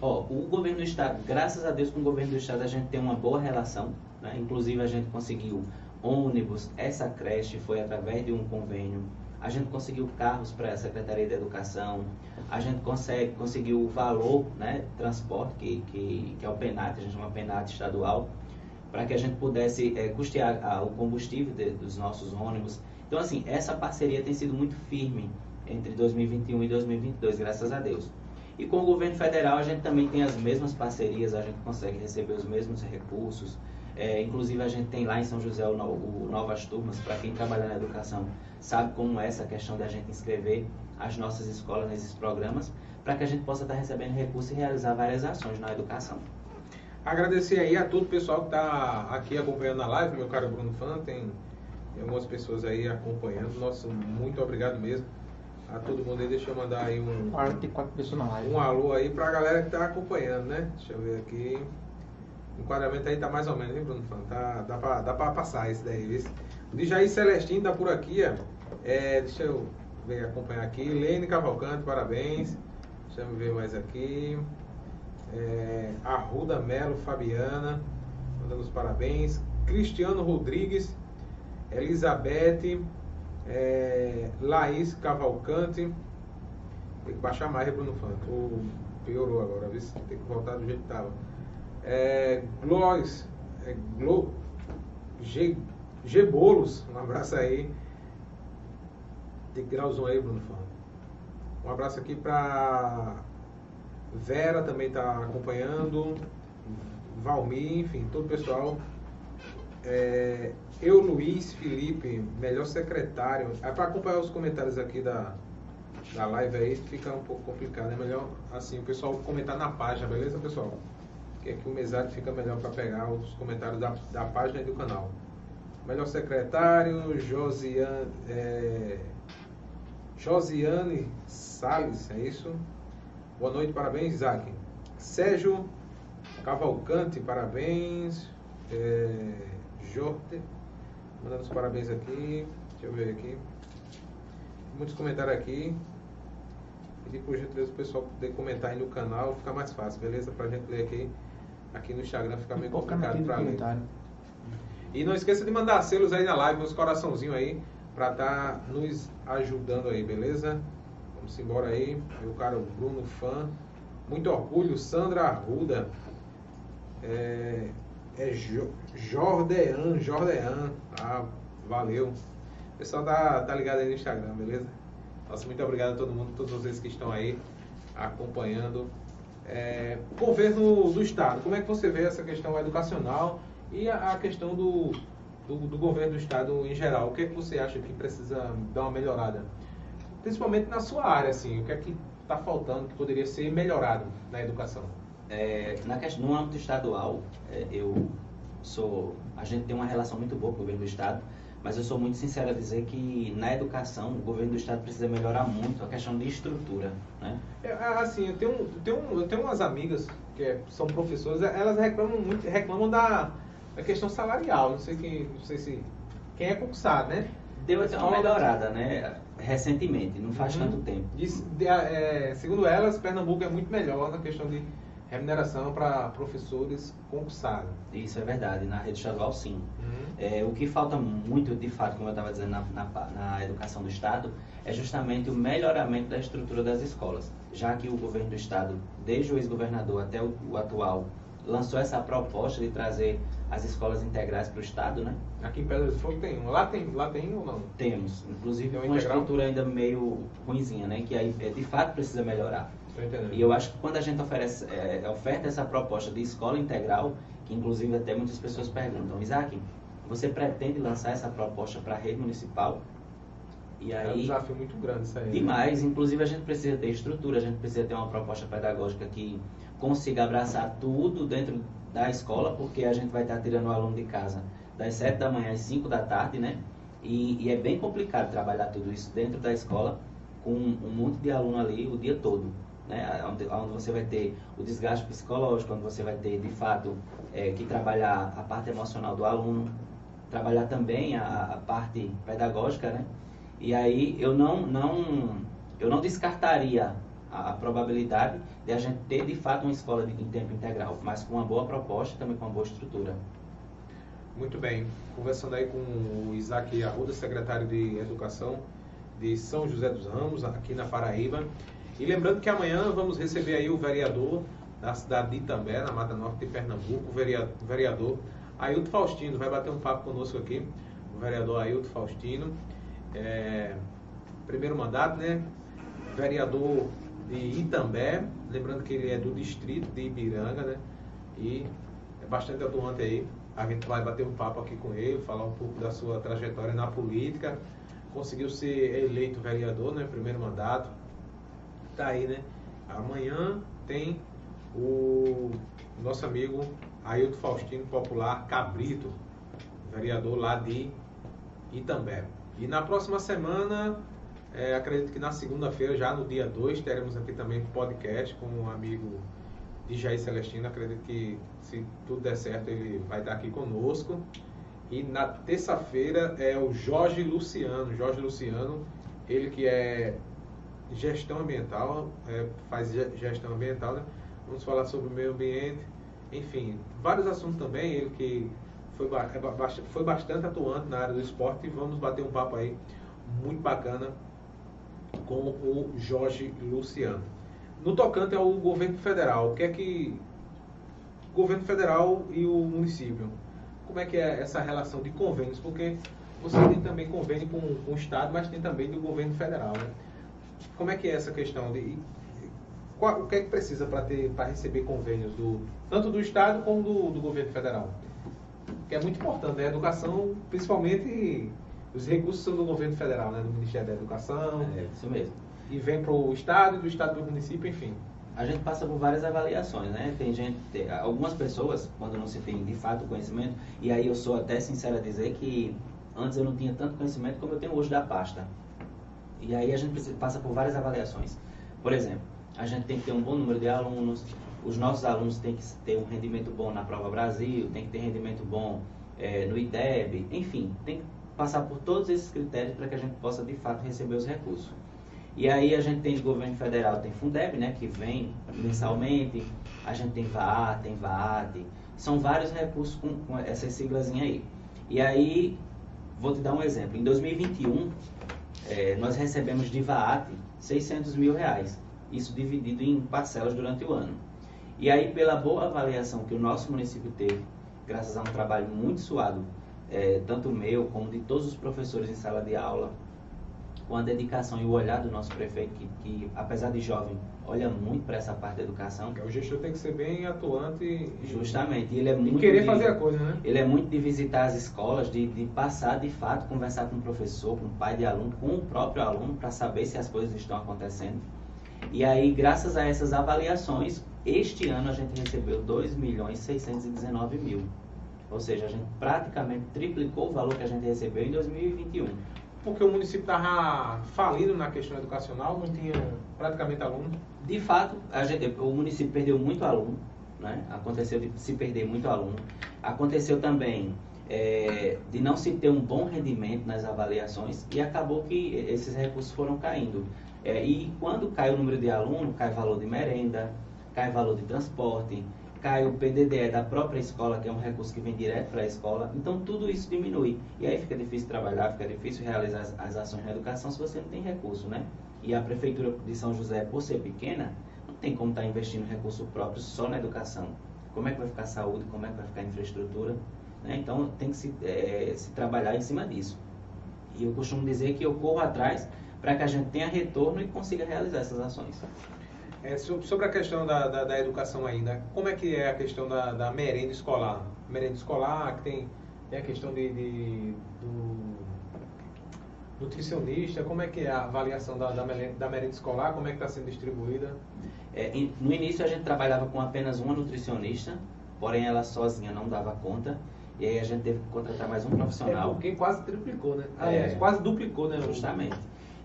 O governo do estado, graças a Deus com o governo do estado a gente tem uma boa relação, né? Inclusive a gente conseguiu ônibus, essa creche foi através de um convênio. A gente conseguiu carros para a Secretaria de Educação, a gente consegue, conseguiu o valor, né, transporte, que, que, que é o PENAT, a gente chama PENAT estadual, para que a gente pudesse eh, custear ah, o combustível de- dos nossos ônibus. Então, assim, essa parceria tem sido muito firme entre 2021 e 2022, graças a Deus. E com o governo federal a gente também tem as mesmas parcerias, a gente consegue receber os mesmos recursos. É, inclusive a gente tem lá em São José o, o Novas Turmas, para quem trabalha na educação sabe como é essa questão da gente inscrever as nossas escolas nesses programas, para que a gente possa estar recebendo recursos e realizar várias ações na educação. agradecer aí a todo o pessoal que está aqui acompanhando a live, meu caro Bruno Fã, tem, algumas pessoas aí acompanhando. Nossa, muito obrigado mesmo a todo mundo aí. Deixa eu mandar aí um, 44 pessoas na live. um alô aí pra galera que tá acompanhando, né? Deixa eu ver aqui. O enquadramento aí tá mais ou menos, hein, Bruno Fã? Tá, dá, pra, dá pra passar esse daí, viu? O Celestino tá por aqui, ó. É, deixa eu ver, acompanhar aqui. Lene Cavalcante, parabéns. Deixa eu ver mais aqui. É, Arruda Melo Fabiana, mandando os parabéns. Cristiano Rodrigues, Elizabeth, é, Laís Cavalcante. Tem que baixar mais, Bruno Fã. Tô- Piorou agora, viu? Tem que voltar do jeito que tava. É, Glóis, é, Glo, G, G Bolos, um abraço aí. Tem grauzão aí, Bruno Fã. Um abraço aqui pra Vera também tá acompanhando. Valmir, enfim, todo o pessoal. É, eu, Luiz Felipe, melhor secretário. É para acompanhar os comentários aqui da, da live aí, fica um pouco complicado. É melhor assim, o pessoal comentar na página, beleza, pessoal? Que aqui o mesário fica melhor para pegar os comentários da, da página e do canal. Melhor secretário, Josiane, é, Josiane Salles, é isso? Boa noite, parabéns, Isaac. Sérgio Cavalcante, parabéns. É, Jorge, mandando os parabéns aqui. Deixa eu ver aqui. Muitos comentários aqui. Pedir por gentileza o pessoal poder comentar aí no canal, fica mais fácil, beleza? Pra gente ler aqui. Aqui no Instagram fica meio complicado pra ler. comentário. E não esqueça de mandar selos aí na live, uns coraçãozinhos aí, pra estar nos ajudando aí, beleza? Vamos embora aí, meu caro Bruno Fã. Muito orgulho, Sandra Arruda. É, é jo, Jordean, Jordean. Ah, valeu. O pessoal tá, tá ligado aí no Instagram, beleza? Nossa, muito obrigado a todo mundo, todos vocês que estão aí acompanhando. É, o governo do Estado, como é que você vê essa questão educacional e a, a questão do, do, do governo do Estado em geral? O que é que você acha que precisa dar uma melhorada? Principalmente na sua área, assim, o que é que está faltando, que poderia ser melhorado na educação? É, na questão, no âmbito estadual, é, eu sou. A gente tem uma relação muito boa com o governo do estado, mas eu sou muito sincero a dizer que na educação o governo do estado precisa melhorar muito a questão de estrutura, né? É, assim, eu tenho, tenho, eu tenho umas amigas que é- são professoras, elas reclamam muito, reclamam da, da questão salarial. Não sei quem, não sei se quem é concursado, né? Deu até uma melhorada, né? Recentemente, não faz Uhum. tanto tempo. Diz- de- é, segundo elas, Pernambuco é muito melhor na questão de remuneração para professores concursados. Isso é verdade, na rede estadual sim. É, o que falta muito, de fato, como eu estava dizendo, na, na, na educação do Estado, é justamente o melhoramento da estrutura das escolas. Já que o governo do Estado, desde o ex-governador até o, o atual, lançou essa proposta de trazer as escolas integrais para o Estado, né? Aqui em Pedra do Fogo tem um. Lá tem, lá tem ou não? Temos, inclusive, Tem uma integral? estrutura ainda meio ruinzinha, né? Que aí, é, de fato, precisa melhorar. E eu acho que quando a gente oferece, é, oferta essa proposta de escola integral, que inclusive até muitas pessoas perguntam, Isaac, você pretende lançar essa proposta para a rede municipal? E É um aí, desafio muito grande isso aí. né? demais, inclusive a gente precisa ter estrutura, a gente precisa ter uma proposta pedagógica que consiga abraçar tudo dentro da escola, porque a gente vai estar tirando o aluno de casa das 7 da manhã às 5 da tarde, né? E, e é bem complicado trabalhar tudo isso dentro da escola com um monte de aluno ali o dia todo, né? Onde, onde você vai ter o desgaste psicológico, onde você vai ter, de fato, é, que trabalhar a parte emocional do aluno, trabalhar também a, a parte pedagógica, né? E aí eu não, não, eu não descartaria a, a probabilidade de a gente ter de fato uma escola de, em tempo integral, mas com uma boa proposta também com uma boa estrutura. Muito bem. Conversando aí com o Isaac Arruda, secretário de Educação de São José dos Ramos, aqui na Paraíba. E lembrando que amanhã vamos receber aí o vereador da cidade de Itambé, na Mata Norte de Pernambuco, o vereador, Ailton Faustino, vai bater um papo conosco aqui, o vereador Ailton Faustino. É, primeiro mandato, né? Vereador de Itambé, lembrando que ele é do distrito de Ibiranga, né? E é bastante atuante aí. A gente vai bater um papo aqui com ele, falar um pouco da sua trajetória na política. Conseguiu ser eleito vereador, né? Primeiro mandato. Tá aí, né? Amanhã tem o nosso amigo Ailton Faustino Popular Cabrito, vereador lá de Itambé. E na próxima semana, é, acredito que na segunda-feira, já no dia 2, teremos aqui também podcast com um amigo de Jair Celestino. Acredito que se tudo der certo, ele vai estar aqui conosco. E na terça-feira é o Jorge Luciano. Jorge Luciano, ele que é gestão ambiental, é, faz gestão ambiental, né? Vamos falar sobre o meio ambiente, enfim, vários assuntos também. Ele que foi, é foi bastante atuante na área do esporte e vamos bater um papo aí muito bacana com o Jorge Luciano. No tocante ao governo federal, o que é que o governo federal e o município, como é que é essa relação de convênios? Porque você tem também convênio com, com o Estado, mas tem também do governo federal, né? Como é que é essa questão de qual, o que é que precisa para ter para receber convênios do tanto do Estado como do, do governo federal? Que é muito importante, né? A educação, principalmente os recursos são do governo federal, né? Do Ministério da Educação. É, isso mesmo. E vem para o Estado, do Estado para o município, enfim. A gente passa por várias avaliações, né? Tem gente, tem, algumas pessoas, quando não se tem de fato conhecimento, e aí eu sou até sincero a dizer que antes eu não tinha tanto conhecimento como eu tenho hoje da pasta. E aí a gente passa por várias avaliações. Por exemplo, a gente tem que ter um bom número de alunos, os nossos alunos têm que ter um rendimento bom na Prova Brasil, tem que ter rendimento bom é, no IDEB, enfim, tem que passar por todos esses critérios para que a gente possa de fato receber os recursos. E aí a gente tem de governo federal, tem Fundeb, né, que vem mensalmente, a gente tem VAA, tem VAAD, são vários recursos com, com essas siglas aí. E aí, vou te dar um exemplo, em 2021, é, nós recebemos de VAAT 600 mil reais isso dividido em parcelas durante o ano. E aí, pela boa avaliação que o nosso município teve, graças a um trabalho muito suado, é, tanto meu como de todos os professores em sala de aula, com a dedicação e o olhar do nosso prefeito, que, que apesar de jovem, olha muito para essa parte da educação. O gestor tem que ser bem atuante. E, Justamente. Ele é muito querer de, fazer a coisa, né? Ele é muito de visitar as escolas, de, de passar de fato, conversar com o professor, com o pai de aluno, com o próprio aluno, para saber se as coisas estão acontecendo. E aí, graças a essas avaliações, este ano a gente recebeu 2 milhões 619 mil. Ou seja, a gente praticamente triplicou o valor que a gente recebeu em 2021. Porque o município estava falido na questão educacional, não tinha praticamente aluno? De fato, gente, o município perdeu muito aluno, né? aconteceu de se perder muito aluno. Aconteceu também é, de não se ter um bom rendimento nas avaliações e acabou que esses recursos foram caindo. É, e quando cai o número de alunos, cai valor de merenda, cai valor de transporte, cai o PDD da própria escola, que é um recurso que vem direto para a escola. Então tudo isso diminui. E aí fica difícil trabalhar, fica difícil realizar as, as ações na educação se você não tem recurso, né? E a prefeitura de São José, por ser pequena, não tem como estar tá investindo recurso próprio só na educação. Como é que vai ficar a saúde? Como é que vai ficar a infraestrutura? Né? Então tem que se, é, se trabalhar em cima disso. E eu costumo dizer que eu corro atrás para que a gente tenha retorno e consiga realizar essas ações. É, sobre a questão da, da, da, educação ainda, como é que é a questão da, da merenda escolar? Merenda escolar, que tem, tem a questão de, de do nutricionista, como é que é a avaliação da, da, merenda, da merenda escolar, como é que está sendo distribuída? É, no início a gente trabalhava com apenas uma nutricionista, porém ela sozinha não dava conta. E aí a gente teve que contratar mais um profissional. É porque quase triplicou, né? Aliás, é, quase duplicou, né? Justamente.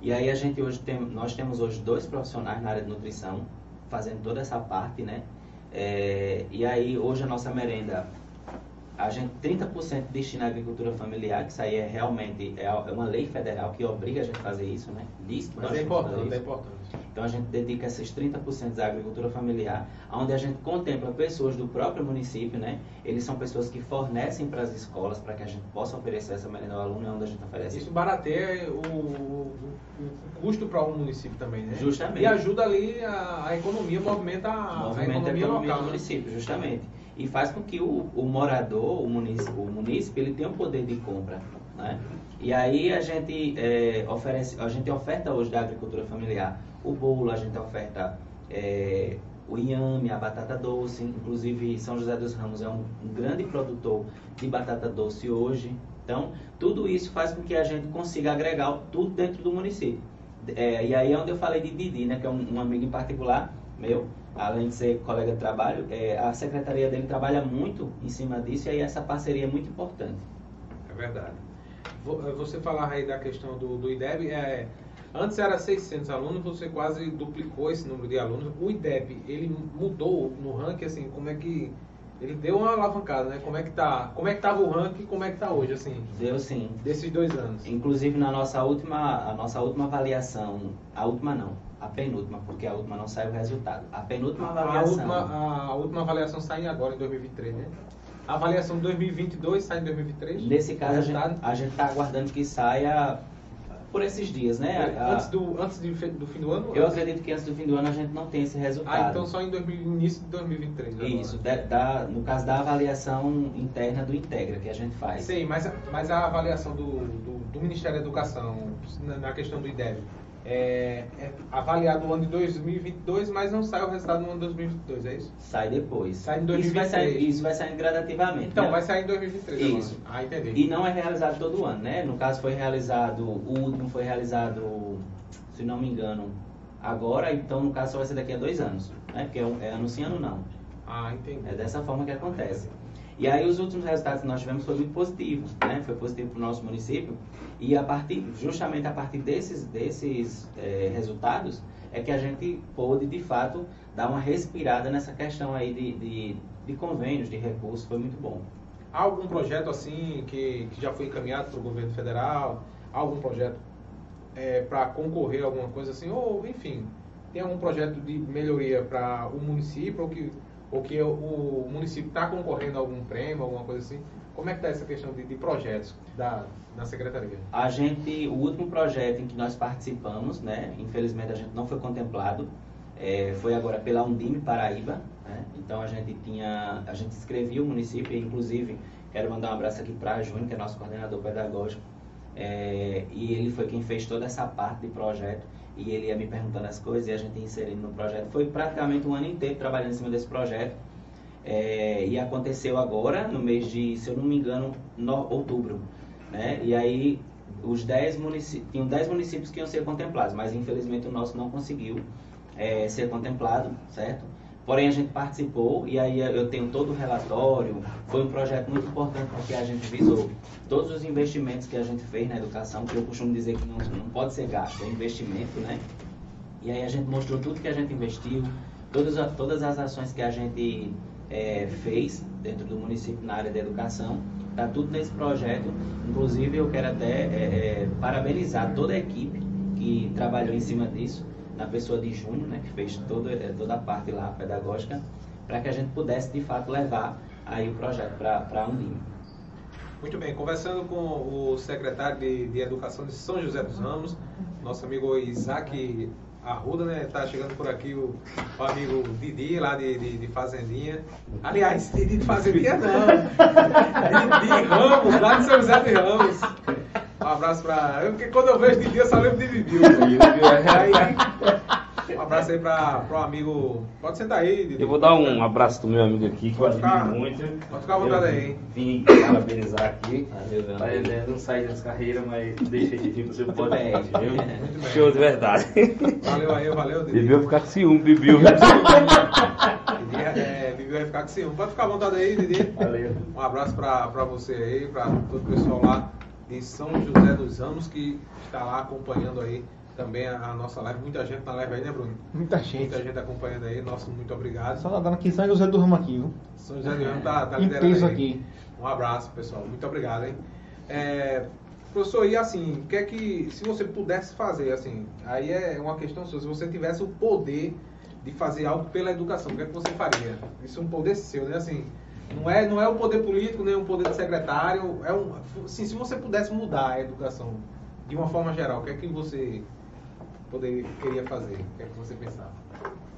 E aí a gente hoje tem, nós temos hoje dois profissionais na área de nutrição fazendo toda essa parte, né? É, e aí hoje a nossa merenda, a gente 30% destina à agricultura familiar, que isso aí é realmente é, é uma lei federal que obriga a gente a fazer isso, né? Diz que Mas é importante, é importante. Então a gente dedica esses 30% à agricultura familiar, onde a gente contempla pessoas do próprio município, né? Eles são pessoas que fornecem para as escolas para que a gente possa oferecer essa merenda ao aluno, onde a gente oferece. Isso barateia o, o, o custo para o município também, né? Justamente. E ajuda ali a, a economia, movimenta, a, movimenta a economia, a economia local, do né? município, justamente. E faz com que o, o morador, o município, o município, ele tenha um poder de compra, né? E aí a gente é, oferece, a gente oferta hoje da agricultura familiar o bolo, a gente oferta é, o inhame, a batata doce, inclusive São José dos Ramos é um, um grande produtor de batata doce hoje. Então, tudo isso faz com que a gente consiga agregar tudo dentro do município. É, e aí é onde eu falei de Didi, né, que é um, um amigo em particular meu, além de ser colega de trabalho, é, a secretaria dele trabalha muito em cima disso e aí essa parceria é muito importante. É verdade. Eh, Você falar aí da questão do, do IDEB, é, antes era 600 alunos, você quase duplicou esse número de alunos. O IDEB, ele mudou no ranking, assim, como é que... Ele deu uma alavancada, né? Como é que tá, como é que tava o ranking e como é que tá hoje, assim, Deu sim. desses dois anos? Inclusive na nossa última, a nossa última avaliação, a última não, a penúltima, porque a última não saiu o resultado. A penúltima A avaliação. última, a última avaliação sai agora, em 2023, né? A avaliação de 2022 sai em 2023? Nesse caso, a gente, a gente está aguardando que saia por esses dias, né? A- Antes, do, antes de do fim do ano? Eu Antes? acredito que antes do fim do ano a gente não tem esse resultado. Ah, então só em 2000, início de 2023 agora. Isso, da, da- no caso da avaliação interna do Integra que a gente faz. Sei, mas, a- mas a avaliação do, do, do Ministério da Educação na, na questão do IDEB é, é avaliado o ano de 2022, mas não sai o resultado no ano de 2022, é isso? Sai depois. Sai em Isso vai, 2023. sair, isso vai saindo gradativamente. Então, né? vai sair em 2023 Isso. agora. Ah, entendi. E não é realizado todo ano, né? No caso foi realizado, o último foi realizado, se não me engano, agora, então no caso só vai ser daqui a dois anos, né? Porque é, é ano sim, ano não. Ah, entendi. É dessa forma que acontece. E aí os últimos resultados que nós tivemos foi muito positivo, né? Foi positivo para o nosso município e a partir, justamente a partir desses, desses eh, resultados é que a gente pôde de fato dar uma respirada nessa questão aí de, de, de convênios, de recursos, foi muito bom. Há algum projeto assim que, que já foi encaminhado para o governo federal? Há algum projeto para concorrer a alguma coisa assim? Ou, enfim, tem algum projeto de melhoria para o município ou que, ou que o, município está concorrendo a algum prêmio, alguma coisa assim? Como é que está essa questão de, de projetos da, da secretaria? A gente, o último projeto em que nós participamos, né, infelizmente a gente não foi contemplado, eh, foi agora pela Undime Paraíba, né, então a gente tinha, a gente escrevia o município, inclusive quero mandar um abraço aqui para a Júnior, que é nosso coordenador pedagógico, eh, e ele foi quem fez toda essa parte de projeto, e ele ia me perguntando as coisas e a gente inserindo no projeto. Foi praticamente um ano inteiro trabalhando em cima desse projeto, é, e aconteceu agora, no mês de, se eu não me engano, no, outubro. Né? E aí, os 10 municípios, tinham 10 municípios que iam ser contemplados, mas infelizmente o nosso não conseguiu é, ser contemplado, certo? Porém, a gente participou e aí eu tenho todo o relatório. Foi um projeto muito importante porque a gente visou todos os investimentos que a gente fez na educação, que eu costumo dizer que não, não pode ser gasto, é investimento, né? E aí a gente mostrou tudo que a gente investiu, todas, todas as ações que a gente eh, fez dentro do município na área da educação. Está tudo nesse projeto. Inclusive, eu quero até eh, eh, parabenizar toda a equipe que trabalhou em cima disso, na pessoa de Júnior, né, que fez toda, eh, toda a parte lá pedagógica, para que a gente pudesse, de fato, levar aí o projeto para a Undime. Muito bem, conversando com o secretário de, de Educação de São José dos Ramos, nosso amigo Isaac Arruda, né? Tá chegando por aqui o, o amigo Didi, lá de, de, de Fazendinha. Aliás, Didi de Fazendinha não. (laughs) Didi Ramos, lá de São José de Ramos. Um abraço pra. Eu, porque quando eu vejo Didi, eu só lembro de Bibiu. (laughs) Aí, um abraço aí pra, pro amigo. Pode sentar aí, Didi. Eu vou dar um abraço do meu amigo aqui, que eu Pode ficar- admiro muito. pode ficar à vontade Eu aí, hein? Vim parabenizar aqui. Valeu, Mas, amigo. né, não saí das carreiras, mas deixei de vir pro seu podcast, viu? Muito bem. Show de verdade. Valeu aí, valeu, Didi. Bibiu ficar com ciúme, Bibiu. Didi, é, Bibi vai ficar com ciúme. Pode ficar à vontade aí, Didi. Valeu. Um abraço pra, pra você aí, pra todo o pessoal lá de São José dos Ramos que está lá acompanhando aí também a, a nossa live. Muita gente na live aí, né, Bruno? Muita gente. Muita gente acompanhando aí. Nosso muito obrigado. Só dando aqui São José do Ramo aqui, viu? São José dos Ramos tá, tá liderando aí. aqui. Um abraço, pessoal. Muito obrigado, hein? É, professor, e assim, o que é que, se você pudesse fazer, assim, aí é uma questão sua, se você tivesse o poder de fazer algo pela educação, o que é que você faria? Isso é um poder seu, né? Assim, não é, não é o poder político, nem o poder de secretário, é um, assim, se você pudesse mudar a educação de uma forma geral, o que é que você poderia, queria fazer? O que é que você pensava?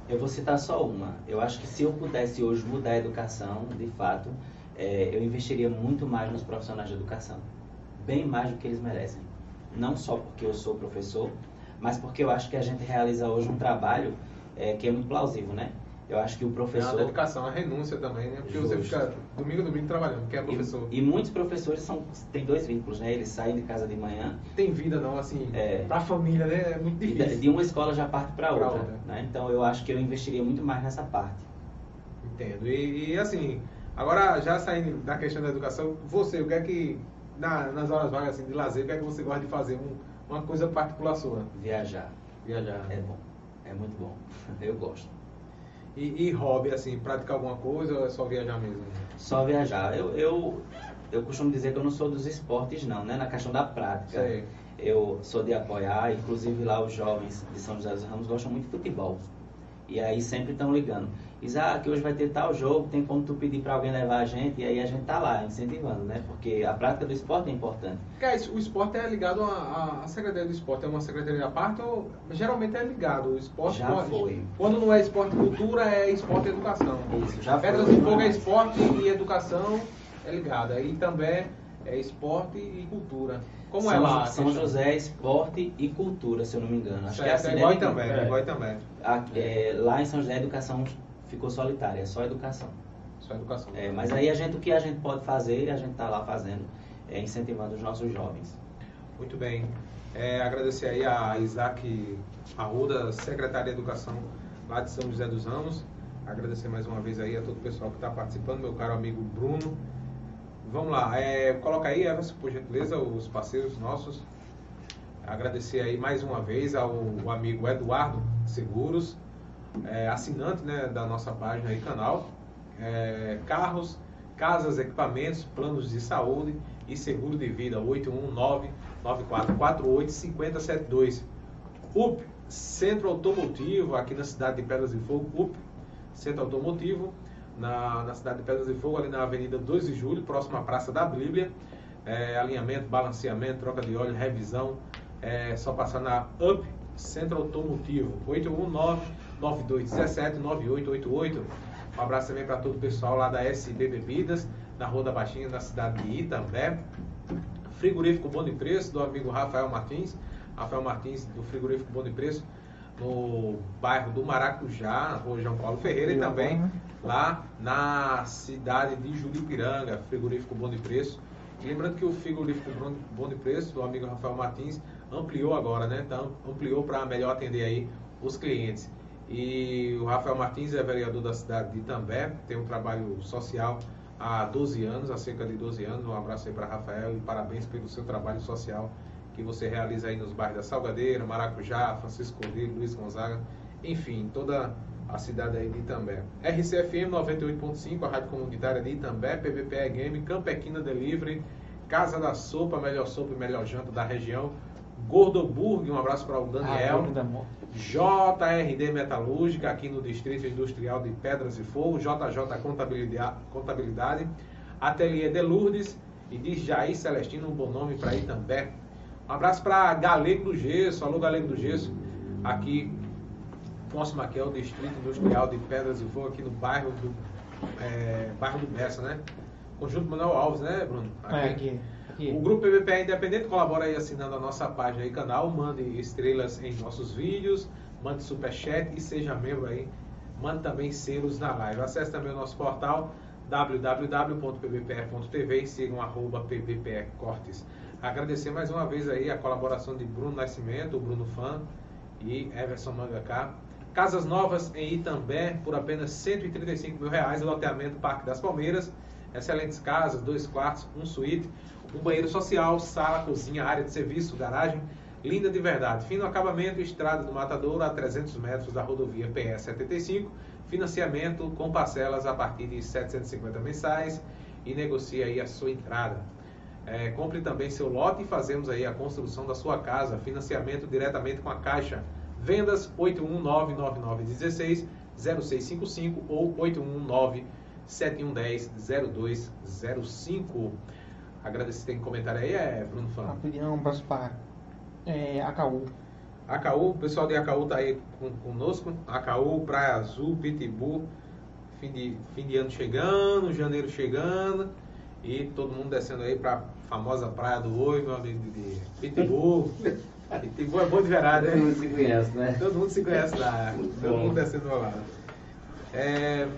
Eu vou citar só uma. Eu acho que se eu pudesse hoje mudar a educação, de fato, eh, eu investiria muito mais nos profissionais de educação. Bem mais do que eles merecem. Não só porque eu sou professor, mas porque eu acho que a gente realiza hoje um trabalho eh, que é muito plausível, né? Eu acho que o É professor dedicação, a renúncia também, né? Porque você Justo. fica domingo a domingo trabalhando, que é professor. e, e muitos professores são têm dois vínculos, né? Eles saem de casa de manhã Tem vida não, assim, É. pra família, né? É muito difícil. de uma escola já parte para Pra outra, outra. né? Então eu acho que eu investiria muito mais nessa parte. Entendo. E, e, assim, agora já saindo da questão da educação, você, o que é que, na- nas horas vagas assim, de lazer, o que é que você gosta de fazer? Um- uma coisa particular sua? Viajar Viajar. é bom, é muito bom. (laughs) Eu gosto. E, e hobby, assim, praticar alguma coisa ou é só viajar mesmo? Só viajar. Eu, eu, eu costumo dizer que eu não sou dos esportes, não, né? Na questão da prática. Sei. Eu sou de apoiar, inclusive lá os jovens de São José dos Ramos gostam muito de futebol. E aí sempre estão ligando. Isaac, hoje vai ter tal jogo, tem como tu pedir para alguém levar a gente? E aí a gente tá lá incentivando, né? Porque a prática do esporte é importante. Porque é o esporte é ligado à à- Secretaria do Esporte, é uma secretaria à parte ou geralmente é ligado? O esporte Já quando, foi. quando não é esporte e cultura, é esporte e educação. Isso, já Pedras foi, de Fogo é esporte e educação é ligado. Aí também é esporte e cultura. Como São, é lá? São questão? José é esporte e cultura, se eu não me engano. Acho que é Certo, assim, é igual né, aí também, é igual também. A- é, lá em São José a educação ficou solitária, é só educação. Só educação. É, mas aí a gente, o que a gente pode fazer, a gente está lá fazendo, é incentivando os nossos jovens. Muito bem. É, agradecer aí a Isaac Arruda, secretária de Educação lá de São José dos Ramos. Agradecer mais uma vez aí a todo o pessoal que está participando, meu caro amigo Bruno. Vamos lá, é, coloca aí, Everson, por gentileza, os parceiros nossos. Agradecer aí mais uma vez ao, amigo Eduardo Seguros, é, assinante né, da nossa página e canal. É, carros, casas, equipamentos, planos de saúde e seguro de vida 819-9448-5072. UP, Centro Automotivo, aqui na cidade de Pedras de Fogo, UP, Centro Automotivo, na, na cidade de Pedras de Fogo, ali na Avenida 2 de Julho, próxima à Praça da Bíblia. É, alinhamento, balanceamento, troca de óleo, revisão. É só passar na UP Centro Automotivo, 819-9217-9888. Um abraço também para todo o pessoal lá da SB Bebidas, na Rua da Baixinha, na cidade de Itambé. Frigorífico Bom de Preço, do amigo Rafael Martins. Rafael Martins, do Frigorífico Bom de Preço, no bairro do Maracujá, rua João Paulo Ferreira, e também lá na cidade de Juripiranga, Frigorífico Bom de Preço. E lembrando que o frigorífico Bom- de Preço, do amigo Rafael Martins, ampliou agora, né? Então, ampliou para melhor atender aí os clientes. E o Rafael Martins é vereador da cidade de Itambé, tem um trabalho social há 12 anos, há cerca de 12 anos. Um abraço aí para Rafael e parabéns pelo seu trabalho social que você realiza aí nos bairros da Salgadeira, Maracujá, Francisco Cordeiro, Luiz Gonzaga, enfim, toda a cidade aí de Itambé. RCFM 98.5, a rádio comunitária de Itambé, PVPE Game, Campequina Delivery, Casa da Sopa, melhor sopa e melhor janta da região. Gordoburg, um abraço para o Daniel. Ah, da morte. JRD Metalúrgica, aqui no Distrito Industrial de Pedras e Fogo, JJ Contabilidade, Contabilidade Ateliê de Lourdes e de Jair Celestino, um bom nome para ir também. Um abraço para Galego do Gesso, alô Galego do Gesso, aqui próximo aqui é o Distrito Industrial de Pedras e Fogo, aqui no bairro do, é, bairro do Bessa, né? Conjunto Manuel Alves, né, Bruno? É, aqui. aqui. O Grupo PVPE Independente colabora aí assinando a nossa página e canal, mande estrelas em nossos vídeos, mande superchat e seja membro aí. Mande também selos na live. Acesse também o nosso portal www.pbpe.tv e sigam arroba pbpe cortes. Agradecer mais uma vez aí a colaboração de Bruno Nascimento, o Bruno Fan e Everson Mangaká. Casas novas em Itambé por apenas 135 mil reais, loteamento Parque das Palmeiras. Excelentes casas, dois quartos, um suíte, um banheiro social, sala, cozinha, área de serviço, garagem. Linda de verdade. Fino acabamento, estrada do Matadouro a 300 metros da rodovia PS 75. Financiamento com parcelas a partir de 750 mensais e negocie aí a sua entrada. É, compre também seu lote e fazemos aí a construção da sua casa. Financiamento diretamente com a Caixa. Vendas 819-9916-0655 ou 819-7110-0205. Agradecer, tem comentário aí, é Bruno Fã. Um abraço para é, AKU. Acaú, o pessoal de Acaú tá aí com, conosco. Acaú, Praia Azul, Pitbull. Fim de, fim de ano chegando, janeiro chegando. E todo mundo descendo aí pra famosa Praia do Oi, meu amigo de Pitbull. (laughs) Pitbull é bom de verdade, Todo mundo né? se conhece, né? Todo mundo se conhece lá. Muito Todo bom. mundo descendo lá. É,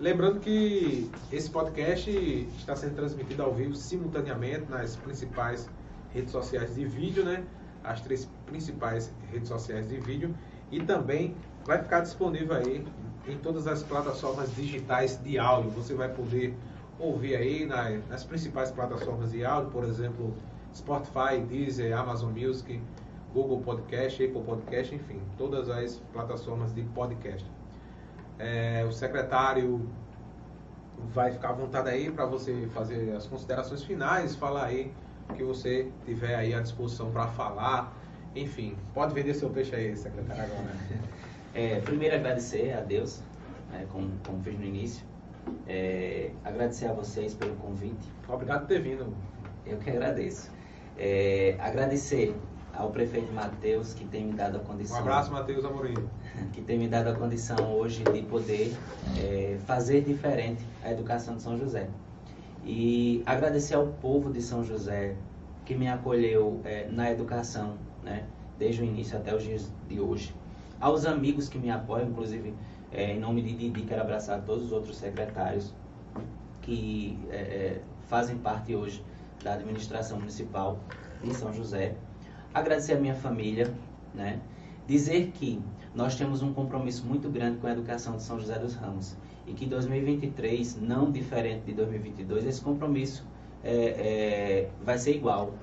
lembrando que esse podcast está sendo transmitido ao vivo simultaneamente nas principais redes sociais de vídeo, né? As três principais redes sociais de vídeo e também vai ficar disponível aí em todas as plataformas digitais de áudio. Você vai poder ouvir aí nas, nas principais plataformas de áudio, por exemplo, Spotify, Deezer, Amazon Music, Google Podcast, Apple Podcast, enfim, todas as plataformas de podcast. É, o secretário vai ficar à vontade aí para você fazer as considerações finais, falar aí o que você tiver aí à disposição para falar. Enfim, pode vender seu peixe aí, secretário, agora. (laughs) É, primeiro agradecer a Deus, né, como, como fiz no início. É, agradecer a vocês pelo convite. Obrigado por ter vindo. Eu que agradeço. É, agradecer ao prefeito Matheus que tem me dado a Um condição. abraço, Matheus Amorim. (laughs) que tem me dado a condição hoje de poder é, fazer diferente a educação de São José. E agradecer ao povo de São José que me acolheu é, na educação, né, desde o início até os dias de hoje. Aos amigos que me apoiam, inclusive é, em nome de Didi, quero abraçar todos os outros secretários que é, é, fazem parte hoje da administração municipal de São José. Agradecer a minha família, né? Dizer que nós temos um compromisso muito grande com a educação de São José dos Ramos e que 2023, não diferente de 2022, esse compromisso é, é, vai ser igual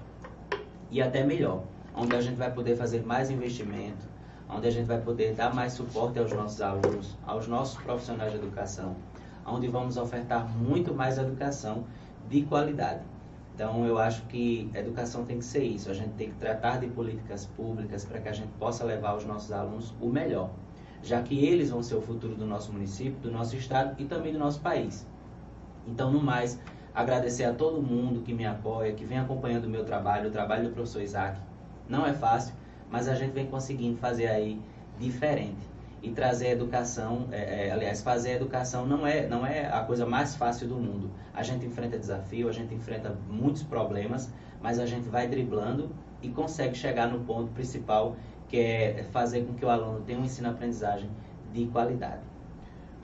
e até melhor, onde a gente vai poder fazer mais investimento, onde a gente vai poder dar mais suporte aos nossos alunos, aos nossos profissionais de educação, onde vamos ofertar muito mais educação de qualidade. Então, eu acho que educação tem que ser isso. A gente tem que tratar de políticas públicas para que a gente possa levar aos nossos alunos o melhor, já que eles vão ser o futuro do nosso município, do nosso estado e também do nosso país. Então, no mais, agradecer a todo mundo que me apoia, que vem acompanhando o meu trabalho, o trabalho do professor Isaac. Não é fácil, mas a gente vem conseguindo fazer aí diferente e trazer educação, é, é, aliás, fazer educação não é, não é a coisa mais fácil do mundo. A gente enfrenta desafio, a gente enfrenta muitos problemas, mas a gente vai driblando e consegue chegar no ponto principal, que é fazer com que o aluno tenha um ensino-aprendizagem de qualidade.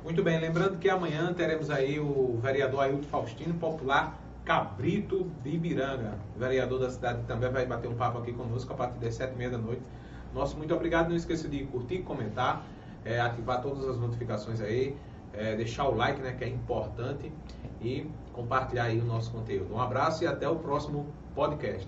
Muito bem, lembrando que amanhã teremos aí o vereador Ailton Faustino, popular Cabrito de Ibiranga. Vereador da cidade também vai bater um papo aqui conosco a partir das sete e meia da noite. Nosso muito obrigado. Não esqueça de curtir, comentar, é, ativar todas as notificações aí, é, deixar o like, né, que é importante, e compartilhar aí o nosso conteúdo. Um abraço e até o próximo podcast.